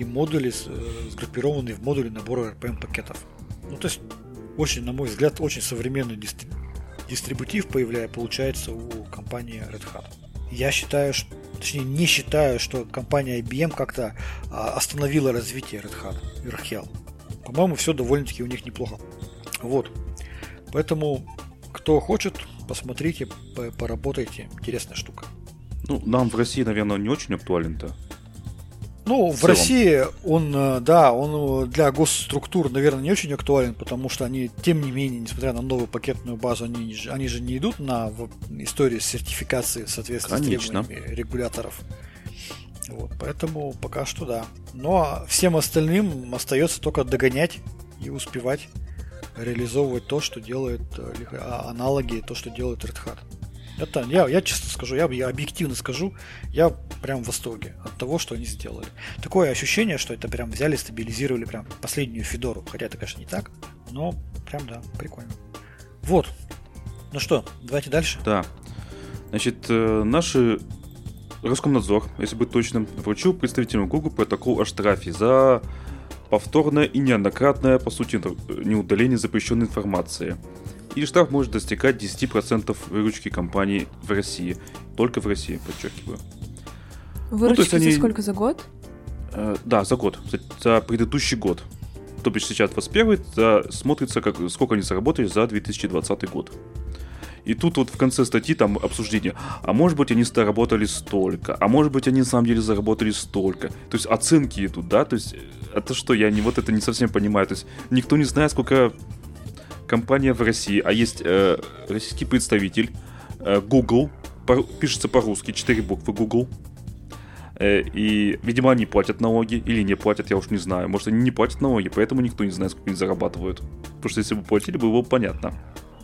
И модули э, сгруппированные в модули набора RPM пакетов. Ну, то есть, очень, на мой взгляд, очень современный дистри- дистрибутив появляя, получается у компании Red Hat. Я считаю, что точнее не считаю, что компания IBM как-то а, остановила развитие Red Hat Red По-моему, все довольно-таки у них неплохо. Вот. Поэтому, кто хочет, посмотрите, поработайте. Интересная штука. Ну, нам в России, наверное, не очень актуален-то. Ну, в, в России он, э, да, он э, для госструктур, наверное, не очень актуален, потому что они, тем не менее, несмотря на новую пакетную базу, они, они же не идут на историю сертификации в соответствии Конечно. с требованиями регуляторов. Вот, поэтому пока что да. Но ну, а всем остальным остается только догонять и успевать реализовывать то, что делает э, а, аналоги, то, что делает Red Hat. Это, я, я честно скажу, я, я объективно скажу, я прям в восторге от того, что они сделали. Такое ощущение, что это прям взяли, стабилизировали прям последнюю Федору. Хотя это, конечно, не так, но прям да, прикольно. Вот. Ну что, давайте дальше. Да. Значит, э, наши Роскомнадзор, если быть точным, вручил представителям Google протокол о штрафе за повторное и неоднократное, по сути, неудаление запрещенной информации – и штраф может достигать 10% выручки компании в России. Только в России, подчеркиваю. Выручки ну, они... за сколько, за год? Э, да, за год, за, за предыдущий год. То бишь сейчас 21 за, смотрится, как, сколько они заработали за 2020 год. И тут вот в конце статьи там обсуждение, а может быть они заработали столько, а может быть они на самом деле заработали столько. То есть оценки идут, да, то есть э, это что, я не вот это не совсем понимаю. То есть никто не знает, сколько компания в России, а есть э, российский представитель э, Google, по, пишется по-русски, 4 буквы Google. Э, и, видимо, они платят налоги или не платят, я уж не знаю. Может, они не платят налоги, поэтому никто не знает, сколько они зарабатывают. Потому что если бы платили, было бы понятно.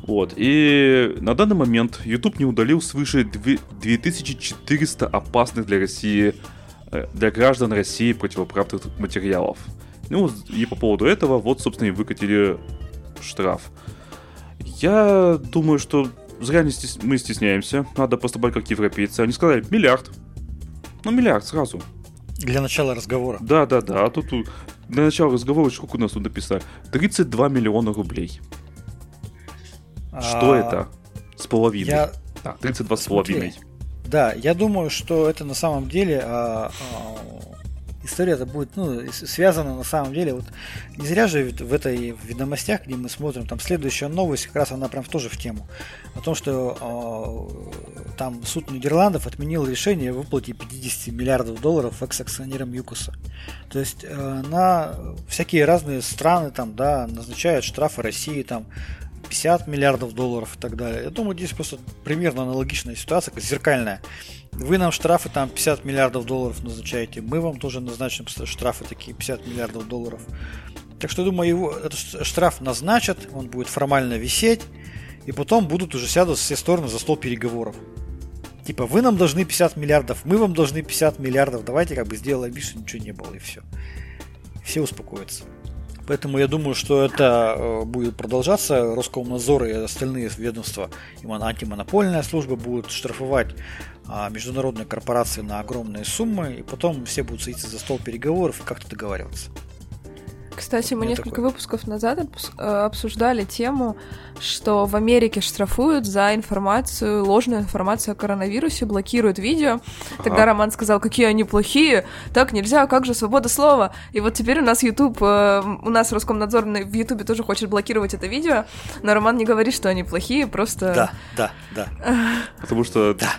Вот. И на данный момент YouTube не удалил свыше 2400 опасных для России, э, для граждан России противоправных материалов. Ну, и по поводу этого, вот, собственно, и выкатили штраф. Я думаю, что зря не стес... мы стесняемся. Надо поступать как европейцы. Они сказали миллиард. Ну, миллиард сразу. Для начала разговора. Да, да, да. А тут для начала разговора сколько у нас тут написали? 32 миллиона рублей. А... Что это? С половиной. Я... Да, 32 с половиной. Да, я думаю, что это на самом деле а, а, история это будет ну, связана на самом деле. Вот не зря же в этой в ведомостях, где мы смотрим, там следующая новость, как раз она прям тоже в тему. О том, что э, там суд Нидерландов отменил решение о выплате 50 миллиардов долларов экс-акционерам ЮКОСа. То есть э, на всякие разные страны там, да, назначают штрафы России там 50 миллиардов долларов и так далее. Я думаю, здесь просто примерно аналогичная ситуация, как зеркальная. Вы нам штрафы там 50 миллиардов долларов назначаете, мы вам тоже назначим штрафы такие 50 миллиардов долларов. Так что, думаю, его, этот штраф назначат, он будет формально висеть, и потом будут уже сядут все стороны за стол переговоров. Типа, вы нам должны 50 миллиардов, мы вам должны 50 миллиардов, давайте как бы сделаем вид, что ничего не было, и все. Все успокоятся. Поэтому я думаю, что это э, будет продолжаться. Роскомнадзор и остальные ведомства, антимонопольная служба будут штрафовать а, международные корпорации на огромные суммы, и потом все будут садиться за стол переговоров и как-то договариваться. Кстати, мы несколько такой. выпусков назад э, обсуждали тему, что в Америке штрафуют за информацию, ложную информацию о коронавирусе, блокируют видео. Тогда ага. Роман сказал, какие они плохие, так нельзя, как же свобода слова. И вот теперь у нас YouTube, э, у нас Роскомнадзор в YouTube тоже хочет блокировать это видео, но Роман не говорит, что они плохие, просто... Да, да, да. Потому что... Да.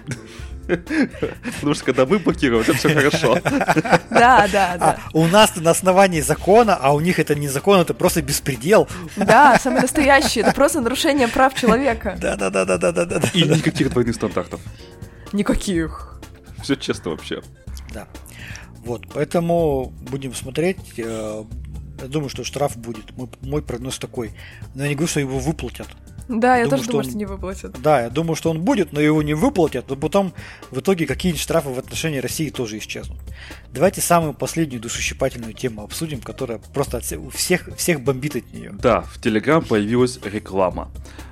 Потому что когда мы блокируем, это все хорошо. Да, да, да. А у нас на основании закона, а у них это не закон, это просто беспредел. Да, самый настоящий, это просто нарушение прав человека. Да, да, да, да, да, да, да. И никаких двойных стандартов. Никаких. Все честно вообще. Да. Вот, поэтому будем смотреть. Э, я думаю, что штраф будет. Мой, мой прогноз такой. Но я не говорю, что его выплатят. Да, я, я тоже думаю, что, он... не выплатят. Да, я думаю, что он будет, но его не выплатят, но потом в итоге какие-нибудь штрафы в отношении России тоже исчезнут. Давайте самую последнюю душещипательную тему обсудим, которая просто от у всех, всех бомбит от нее. Да, в Телеграм появилась реклама.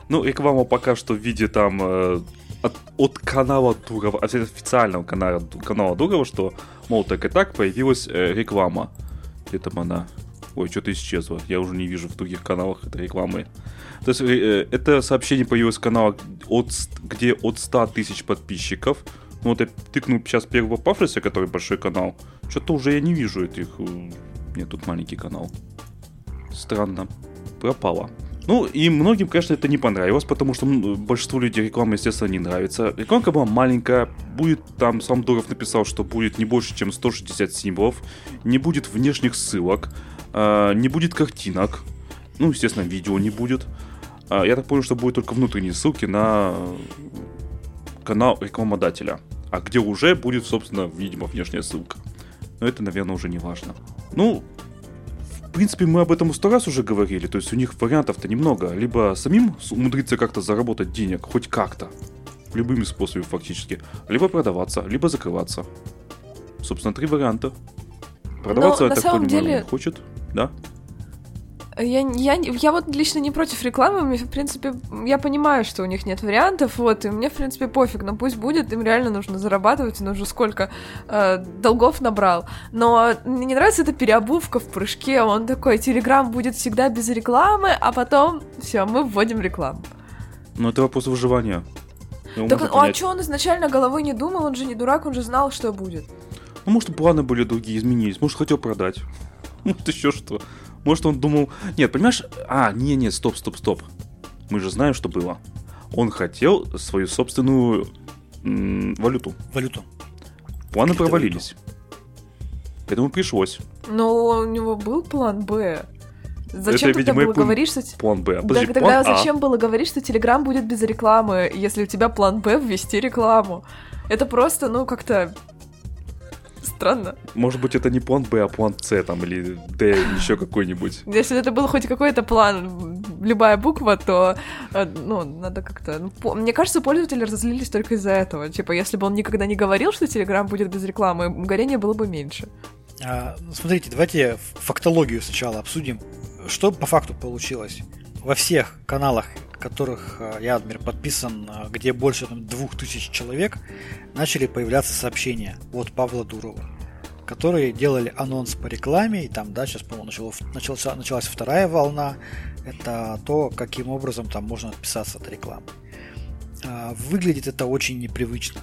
Ну, реклама пока что в виде там э, от, от канала Дурова, от официального канала, канала Дурова, что, мол, так и так появилась э, реклама. Где там она? Ой, что-то исчезло. Я уже не вижу в других каналах этой рекламы. То есть э, это сообщение появилось в канале, от, где от 100 тысяч подписчиков. Ну вот я тыкнул сейчас первого Пафреса, который большой канал. Что-то уже я не вижу этих... Э, нет, тут маленький канал. Странно. Пропало. Ну, и многим, конечно, это не понравилось, потому что большинству людей реклама, естественно, не нравится. Рекламка была маленькая, будет, там сам Дуров написал, что будет не больше, чем 160 символов, не будет внешних ссылок, э, не будет картинок, ну, естественно, видео не будет. А, я так понял, что будет только внутренние ссылки на канал рекламодателя. А где уже будет, собственно, видимо, внешняя ссылка. Но это, наверное, уже не важно. Ну, в принципе, мы об этом сто раз уже говорили. То есть у них вариантов-то немного. Либо самим умудриться как-то заработать денег, хоть как-то. Любыми способами фактически. Либо продаваться, либо закрываться. Собственно, три варианта. Продаваться, Но, я так понимаю, деле... не хочет. Да? Я, я, я вот лично не против рекламы, мне, в принципе, я понимаю, что у них нет вариантов, вот, и мне, в принципе, пофиг, но пусть будет, им реально нужно зарабатывать, он уже сколько э, долгов набрал. Но мне не нравится эта переобувка в прыжке, он такой, Телеграм будет всегда без рекламы, а потом, все, мы вводим рекламу. Ну, это вопрос выживания. Его так, а что он изначально головой не думал, он же не дурак, он же знал, что будет. Ну, может, планы были другие, изменились, может, хотел продать. Может, еще что. Может, он думал... Нет, понимаешь? А, не-не, стоп, стоп, стоп. Мы же знаем, что было. Он хотел свою собственную м- валюту. Валюту. Планы провалились. Поэтому пришлось. Но у него был план Б. Зачем это, видимо, было говорить, что... План Б. А подожди, да, тогда план зачем а. было говорить, что Телеграм будет без рекламы, если у тебя план Б ввести рекламу? Это просто, ну, как-то Странно. Может быть, это не план Б, а план С там, или Д, еще какой-нибудь. Если это был хоть какой-то план, любая буква, то, э, ну, надо как-то... Ну, мне кажется, пользователи разозлились только из-за этого. Типа, если бы он никогда не говорил, что Телеграм будет без рекламы, горения было бы меньше. А, ну, смотрите, давайте фактологию сначала обсудим. Что по факту получилось? Во всех каналах которых э, я, например, подписан, э, где больше там, двух тысяч человек, начали появляться сообщения от Павла Дурова, которые делали анонс по рекламе, и там, да, сейчас, по-моему, началась, началась вторая волна, это то, каким образом там можно отписаться от рекламы. А, выглядит это очень непривычно.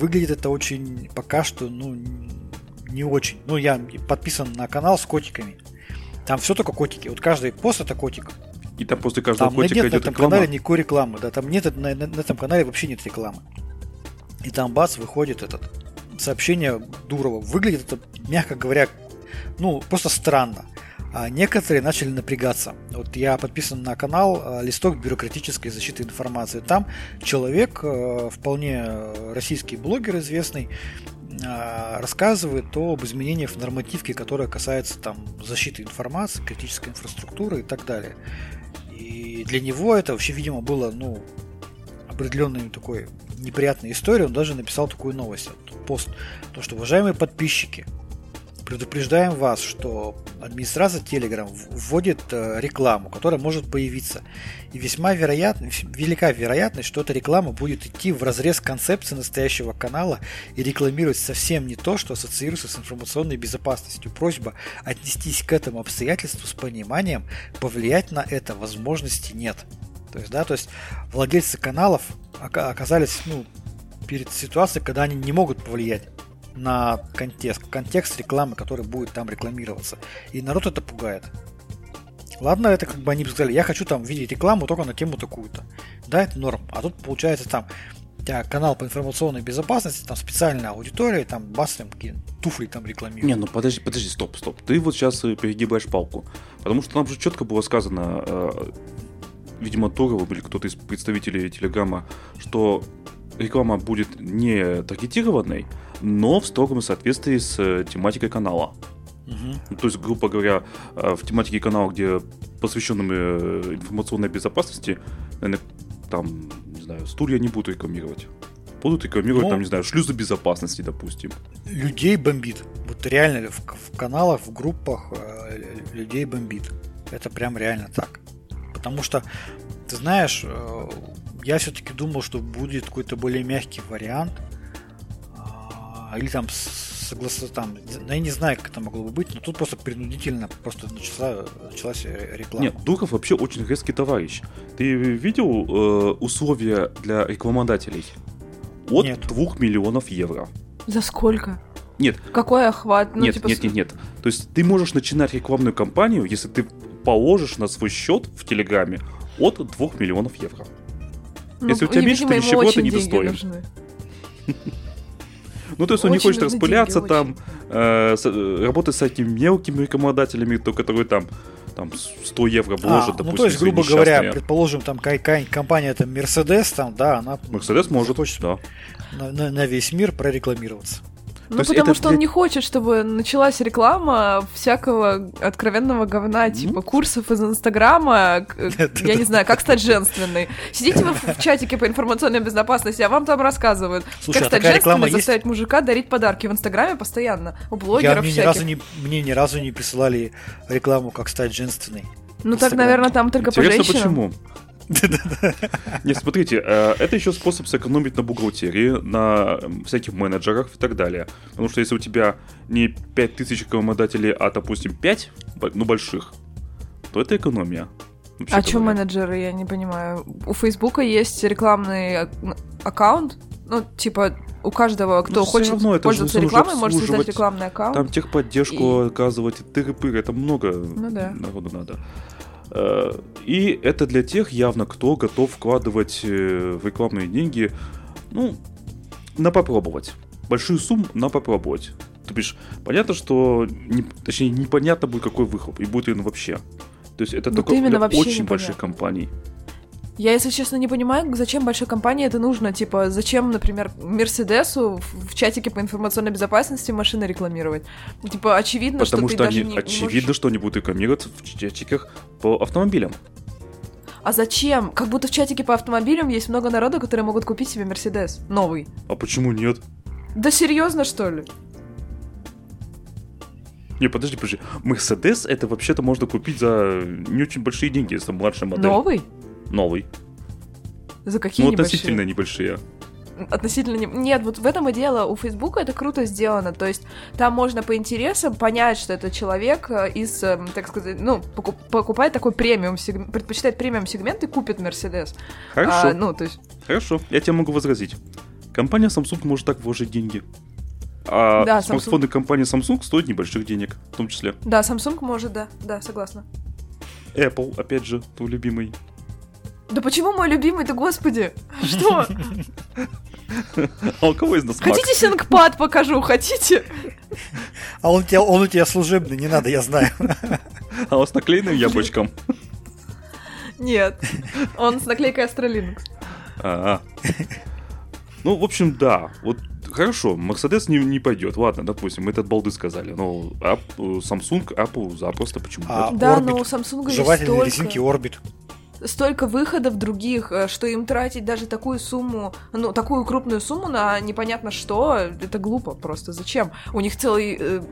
Выглядит это очень, пока что, ну, не очень. Ну, я подписан на канал с котиками. Там все только котики. Вот каждый пост это котик. И там после каждого там котика нет идет на этом реклама. канале никакой рекламы, да, там нет на, на, на этом канале вообще нет рекламы. И там бац, выходит этот сообщение Дурова. Выглядит это, мягко говоря, ну, просто странно. А некоторые начали напрягаться. Вот я подписан на канал а, «Листок бюрократической защиты информации». Там человек, а, вполне российский блогер известный, рассказывает об изменениях в нормативке, которая касается там, защиты информации, критической инфраструктуры и так далее. И для него это вообще, видимо, было, ну, определенной такой неприятной историей, он даже написал такую новость, пост, то, что, уважаемые подписчики, предупреждаем вас, что администрация Telegram вводит э, рекламу, которая может появиться. И весьма вероятно, велика вероятность, что эта реклама будет идти в разрез концепции настоящего канала и рекламировать совсем не то, что ассоциируется с информационной безопасностью. Просьба отнестись к этому обстоятельству с пониманием, повлиять на это возможности нет. То есть, да, то есть владельцы каналов оказались ну, перед ситуацией, когда они не могут повлиять на контекст, контекст рекламы, который будет там рекламироваться. И народ это пугает. Ладно, это как бы они сказали, я хочу там видеть рекламу только на тему такую-то. Да, это норм. А тут получается там тебя канал по информационной безопасности, там специальная аудитория, там бас, там какие туфли там рекламируют. Не, ну подожди, подожди, стоп, стоп. Ты вот сейчас э, перегибаешь палку. Потому что там же четко было сказано, э, видимо, Торовым или кто-то из представителей Телеграма, что реклама будет не таргетированной, но в строгом соответствии с э, тематикой канала. Угу. То есть, грубо говоря, э, в тематике канала, где посвященным э, информационной безопасности, наверное, там, не знаю, стулья не будут рекламировать. Будут рекламировать, ну, там, не знаю, шлюзы безопасности, допустим. Людей бомбит. Вот реально в, в каналах, в группах э, людей бомбит. Это прям реально так. Потому что, ты знаешь, э, я все-таки думал, что будет какой-то более мягкий вариант – или там согласно там, я не знаю, как это могло бы быть, но тут просто принудительно просто начала, началась реклама. Нет, Духов вообще очень резкий товарищ. Ты видел э, условия для рекламодателей? От нет. 2 миллионов евро. За сколько? Нет. Какой охват? Ну, нет, типа... нет, нет, нет. То есть ты можешь начинать рекламную кампанию, если ты положишь на свой счет в Телеграме от 2 миллионов евро. Ну, если у тебя меньше, то ничего ты не достоин. Ну, то есть он не хочет распыляться там, э, э, работать с этими мелкими рекламодателями, то, которые там там 100 евро вложат, а, допустим, ну, то есть, грубо говоря, предположим, там какая-нибудь компания, там, Mercedes, там, да, она... Mercedes может, хочет да. На, на, на весь мир прорекламироваться. Ну, потому что он не хочет, чтобы началась реклама всякого откровенного говна, типа курсов из Инстаграма, я не знаю, как стать женственной. Сидите вы в чатике по информационной безопасности, а вам там рассказывают, как а стать женственной, заставить мужика дарить подарки в Инстаграме постоянно, у блогеров мне ни разу не Мне ни разу не присылали рекламу, как стать женственной. Ну так, наверное, там только по женщинам. почему? Не, смотрите, э, это еще способ сэкономить на бухгалтерии, на всяких менеджерах и так далее. Потому что если у тебя не 5000 рекламодателей, а, допустим, 5, ну, больших, то это экономия. А что менеджеры, я не понимаю. У Фейсбука есть рекламный аккаунт, ну, типа, у каждого, кто ну, хочет равно, пользоваться рекламой, может создать рекламный аккаунт. Там техподдержку и... оказывать, тыры-пыры, это много ну, да. народу надо. Э, и это для тех явно, кто готов вкладывать э, в рекламные деньги, ну, на попробовать. Большую сумму на попробовать. То бишь, понятно, что, не, точнее, непонятно будет, какой выхлоп, и будет ли он вообще. То есть это вот только для очень больших компаний. Я, если честно, не понимаю, зачем большой компании это нужно. Типа, зачем, например, Мерседесу в чатике по информационной безопасности машины рекламировать? Типа, очевидно, Потому что, что ты они, даже не, очевидно, можешь... что они будут рекламировать в чатиках по автомобилям. А зачем? Как будто в чатике по автомобилям есть много народа, которые могут купить себе Мерседес новый. А почему нет? Да серьезно, что ли? Не, подожди, подожди. Мерседес это вообще-то можно купить за не очень большие деньги, если младшая модель. Новый? Новый. За какие Ну, относительно небольшие. Относительно не... Нет, вот в этом и дело. У Фейсбука это круто сделано. То есть там можно по интересам понять, что это человек э, из, э, так сказать, ну, покуп... покупает такой премиум предпочитает премиум сегмент и купит Мерседес. Хорошо. А, ну, то есть... Хорошо, я тебе могу возразить. Компания Samsung может так вложить деньги. А да, смартфоны Samsung... компании Samsung стоят небольших денег, в том числе. Да, Samsung может, да, да, согласна. Apple, опять же, твой любимый. Да почему мой любимый-то, господи? Что? А у кого из нас Хотите сингпад покажу, хотите? А он у, тебя, он у тебя служебный, не надо, я знаю. А он с наклеенным яблочком? Нет, он с наклейкой Astrolинux. А, Ну, в общем, да. Вот хорошо, Мерседес не, не пойдет. Ладно, допустим, мы этот балды сказали. Но Samsung, Apple запросто почему а Да, Orbit, но у Samsung есть столько... резинки Orbit. Столько выходов других, э, что им тратить даже такую сумму, ну, такую крупную сумму на непонятно что, это глупо просто. Зачем? У них целый... э,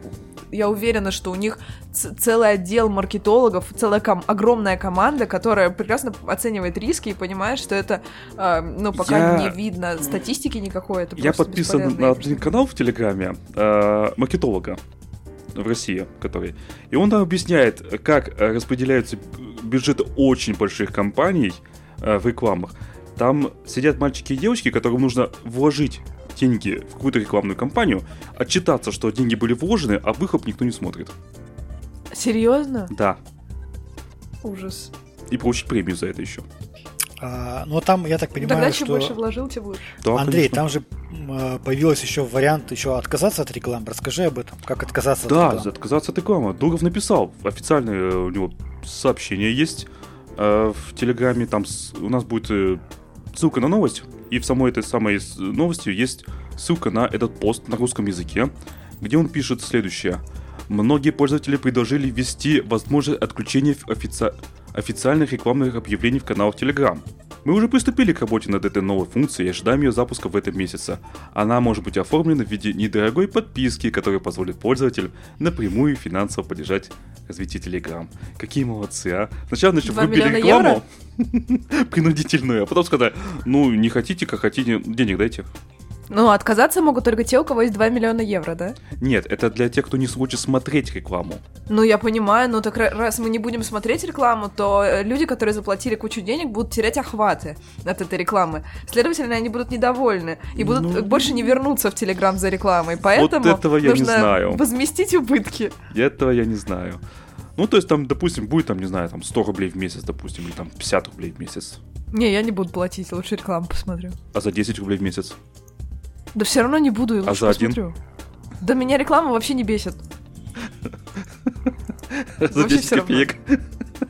Я уверена, что у них целый отдел маркетологов, целая ком- огромная команда, которая прекрасно оценивает риски и понимает, что это, э, ну, пока Я- не видно статистики никакой, это Я подписан на один канал в Телеграме э, маркетолога в России, который. И он там объясняет, как э, распределяются бюджеты очень больших компаний э, в рекламах. Там сидят мальчики и девочки, которым нужно вложить деньги в какую-то рекламную кампанию, отчитаться, что деньги были вложены, а выхлоп никто не смотрит. Серьезно? Да. Ужас. И получить премию за это еще. А, но там, я так понимаю, Тогда чем что... больше вложил, тем лучше. Да, Андрей, конечно. там же м, э, появился еще вариант еще отказаться от рекламы. Расскажи об этом. Как отказаться Да, от рекламы? отказаться от рекламы. Дуров написал. Официальное э, у него сообщение есть э, в Телеграме. Там с- у нас будет э, ссылка на новость. И в самой этой самой новости есть ссылка на этот пост на русском языке, где он пишет следующее. Многие пользователи предложили ввести возможность отключения офици- официальных рекламных объявлений в каналах Telegram. Мы уже приступили к работе над этой новой функцией и ожидаем ее запуска в этом месяце. Она может быть оформлена в виде недорогой подписки, которая позволит пользователям напрямую финансово поддержать развитие Telegram. Какие молодцы, а? Сначала, значит, выбили рекламу принудительную, а потом сказали, ну, не хотите, как хотите, денег дайте. Ну, отказаться могут только те, у кого есть 2 миллиона евро, да? Нет, это для тех, кто не хочет смотреть рекламу. Ну, я понимаю, ну так ра- раз мы не будем смотреть рекламу, то э, люди, которые заплатили кучу денег, будут терять охваты от этой рекламы. Следовательно, они будут недовольны и будут Ну. больше не вернуться в Телеграм за рекламой. Поэтому этого я не нужно знаю. возместить убытки. Этого я не знаю. Ну, то есть там, допустим, будет там, не знаю, там 100 рублей в месяц, допустим, или там 50 рублей в месяц. Не, я не буду платить, лучше рекламу посмотрю. А за 10 рублей в месяц? Да все равно не буду, лучше А за один? посмотрю. Да меня реклама вообще не бесит. За Вообще 10 всё равно. копеек.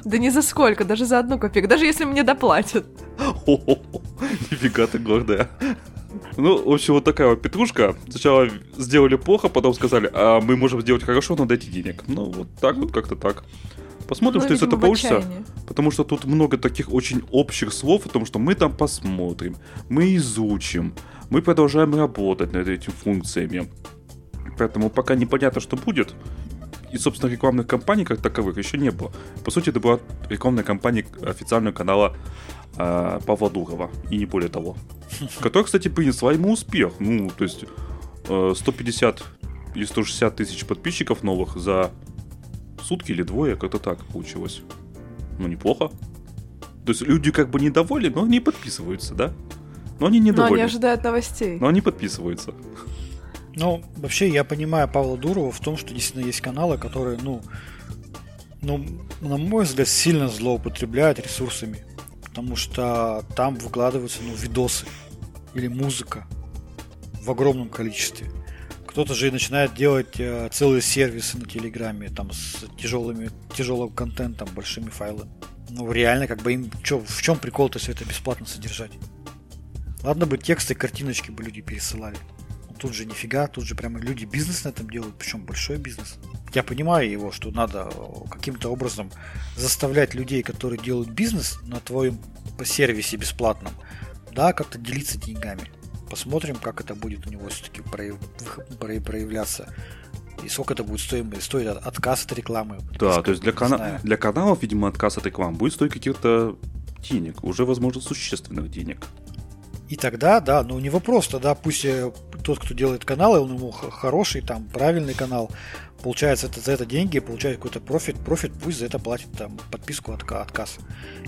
Да ни за сколько, даже за одну копейку. Даже если мне доплатят. Нифига ты гордая. Ну, в общем, вот такая вот петрушка. Сначала сделали плохо, потом сказали, а мы можем сделать хорошо, но дайте денег. Ну, вот так вот, как-то так. Посмотрим, Ну, что из этого получится. Потому что тут много таких очень общих слов о том, что мы там посмотрим, мы изучим, мы продолжаем работать над этими функциями. Поэтому пока непонятно, что будет. И, собственно, рекламных кампаний как таковых еще не было. По сути, это была рекламная кампания официального канала э, Павла Дурова. И не более того. Которая, кстати, принесла ему успех. Ну, то есть э, 150 или 160 тысяч подписчиков новых за сутки или двое, как-то так получилось. Ну, неплохо. То есть люди как бы недовольны, но они подписываются, да? Но они Но они недовольны. ожидают новостей. Но они подписываются. Ну, вообще, я понимаю Павла Дурова в том, что действительно есть каналы, которые, ну, ну, на мой взгляд, сильно злоупотребляют ресурсами. Потому что там выкладываются, ну, видосы или музыка в огромном количестве. Кто-то же и начинает делать э, целые сервисы на Телеграме, там, с тяжелыми, тяжелым контентом, большими файлами. Ну, реально, как бы им, чё, в чем прикол-то все это бесплатно содержать? Ладно бы тексты, картиночки бы люди пересылали. Тут же нифига, тут же прямо люди бизнес на этом делают, причем большой бизнес. Я понимаю его, что надо э, каким-то образом заставлять людей, которые делают бизнес на твоем сервисе бесплатном, да, как-то делиться деньгами. Посмотрим, как это будет у него все-таки проявляться. И сколько это будет стоить, от- отказ от рекламы. Да, то есть для, кана- для каналов, видимо, отказ от рекламы будет стоить каких-то денег. Уже, возможно, существенных денег. И тогда, да, ну не вопрос, тогда пусть э, тот, кто делает канал, он ему хороший, там, правильный канал, получается это, за это деньги, получает какой-то профит, профит пусть за это платит там подписку отка- отказ.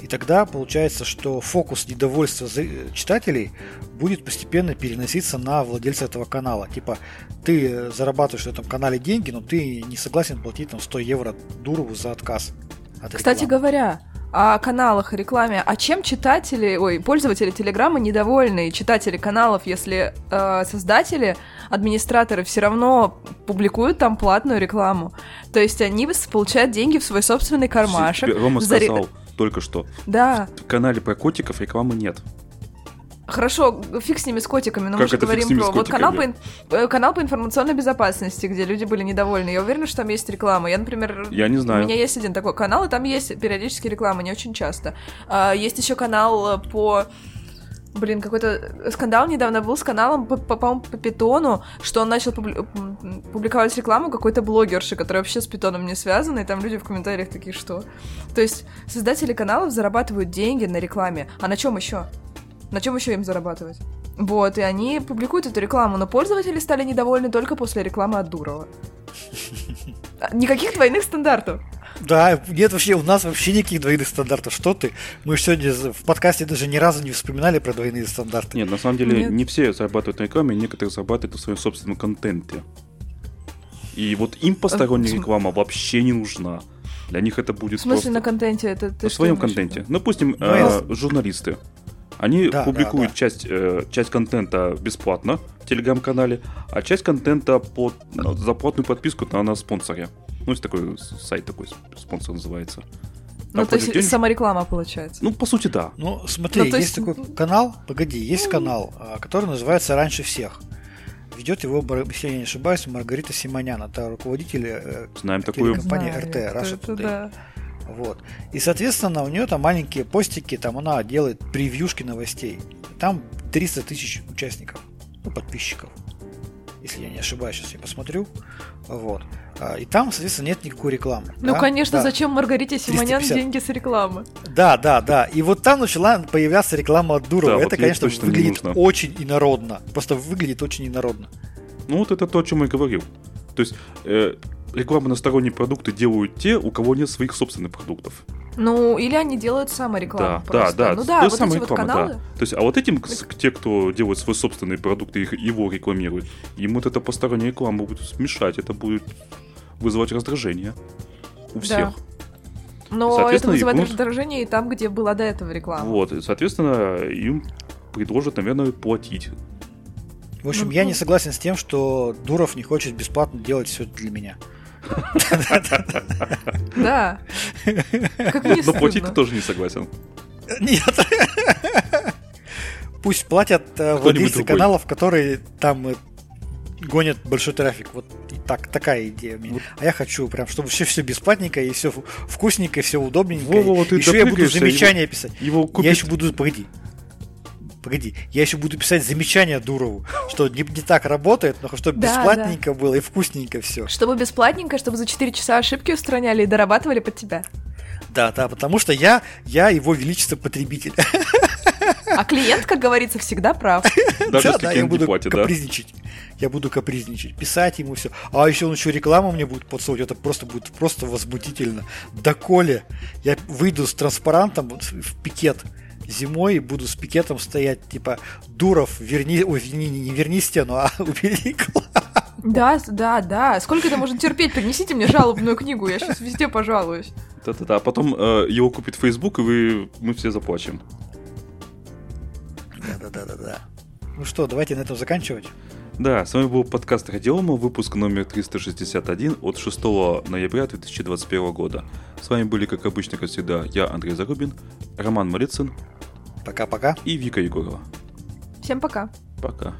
И тогда получается, что фокус недовольства читателей будет постепенно переноситься на владельца этого канала. Типа, ты э, зарабатываешь на этом канале деньги, но ты не согласен платить там 100 евро Дурову за отказ. от Кстати говоря, о каналах и рекламе. А чем читатели, ой, пользователи Телеграма недовольны? Читатели каналов, если э, создатели, администраторы все равно публикуют там платную рекламу. То есть они получают деньги в свой собственный кармашек. Рома за сказал только что, Да, в канале про котиков рекламы нет. Хорошо, фиг с ними, с котиками, но Как мы же говорим про вот канал по, э, канал по информационной безопасности, где люди были недовольны. Я уверена, что там есть реклама. Я, например, Я не знаю. у меня есть один такой канал, и там есть периодически реклама, не очень часто. А, есть еще канал э, по Блин, какой-то скандал недавно был с каналом, по- по- по-моему, по питону, что он начал публи- публиковать рекламу какой-то блогерши, которая вообще с питоном не связана, и там люди в комментариях такие, что... То есть создатели каналов зарабатывают деньги на рекламе, а на чем еще? На чем еще им зарабатывать? Вот, и они публикуют эту рекламу, но пользователи стали недовольны только после рекламы от Дурова. А, Никаких двойных стандартов. Да, нет вообще, у нас вообще никаких двойных стандартов. Что ты? Мы сегодня в подкасте даже ни разу не вспоминали про двойные стандарты. Нет, на самом деле Нет. не все зарабатывают на рекламе, некоторые зарабатывают на своем собственном контенте. И вот им посторонняя см- реклама вообще не нужна. Для них это будет В смысле, просто на контенте это ты на своем контенте. Ну, Допустим, Ну, э, я- журналисты. Они Да, публикуют да, да. Часть, э, часть контента бесплатно в телеграм-канале, а часть контента под ну, за платную подписку на, на спонсоре. Ну, есть такой сайт такой, спонсор называется. Ну, Там то есть денежки. самореклама получается. Ну, по сути, да. Ну, смотри, Ну, есть есть- такой канал, погоди, есть канал, а, который называется «Раньше всех». Ведет его, если я не ошибаюсь, Маргарита Симонян. Это руководитель э, Знаем такую. компания Знаю, кто Russia это, Today. да. Вот. И, соответственно, у нее там маленькие постики, там она делает превьюшки новостей. Там 300 тысяч участников, ну, подписчиков. Если я не ошибаюсь, сейчас я посмотрю. Вот. А, И там, соответственно, нет никакой рекламы. Ну, да? конечно, Да. зачем Маргарите Симонян 350. деньги с рекламы? Да, да, да. И вот там начала появляться реклама от Дурова. Да, вот Это, ей конечно, точно не выглядит нужно. очень инородно. Просто выглядит очень инородно. Ну, вот это то, о чем я говорил. То есть, э, рекламу на сторонние продукты делают те, у кого нет своих собственных продуктов. Ну, или они делают саморекламу Да, просто. да, да. Ну да, есть вот эти вот реклама, каналы. да. То есть, а вот этим, те, кто делает свой собственный продукт и его рекламирует, им вот эта посторонняя реклама будет мешать, это будет вызывать раздражение у всех. Но это вызывает будут- раздражение и там, где была до этого реклама. Вот, и, соответственно, им предложат, наверное, платить. В общем, Ну, я ну. не согласен с тем, что Дуров не хочет бесплатно делать все для меня. Да. Как не Но платить ты тоже не согласен. Нет. Пусть платят э, владельцы каналов, которые там э, гонят большой трафик. Вот так, такая идея у меня. А я хочу прям, чтобы все все бесплатненько и все вкусненько, и все удобненько. Во-во, ты еще я буду замечания писать. Его Я купит... еще буду, погоди. Погоди, я еще буду писать замечания Дурову, что не, не так работает, но чтобы Да, бесплатненько было и вкусненько все. Чтобы бесплатненько, чтобы за 4 часа ошибки устраняли и дорабатывали под тебя. Да, да, потому что я, я его величество потребитель. А клиент, как говорится, всегда прав. Даже да, если да, я буду платит, да? капризничать. Я буду капризничать, писать ему все. А еще он еще рекламу мне будет подсовывать, это просто будет просто возмутительно. Доколе я выйду с транспарантом в пикет зимой и буду с пикетом стоять, типа, Дуров, верни, ой, не, не, не верни стену, а убери. Да, да, да. Сколько это можно терпеть? Принесите мне жалобную книгу, я сейчас везде пожалуюсь. Да-да-да, а потом э, его купит Facebook, и вы, мы все заплачем. Да-да-да-да-да. Ну что, давайте на этом заканчивать. Да, с вами был подкаст Радиома, выпуск номер 361 от 6 ноября 2021 года. С вами были, как обычно, как всегда, я, Андрей Зарубин, Роман Малицын Пока-пока. и Вика Егорова. Всем пока. Пока.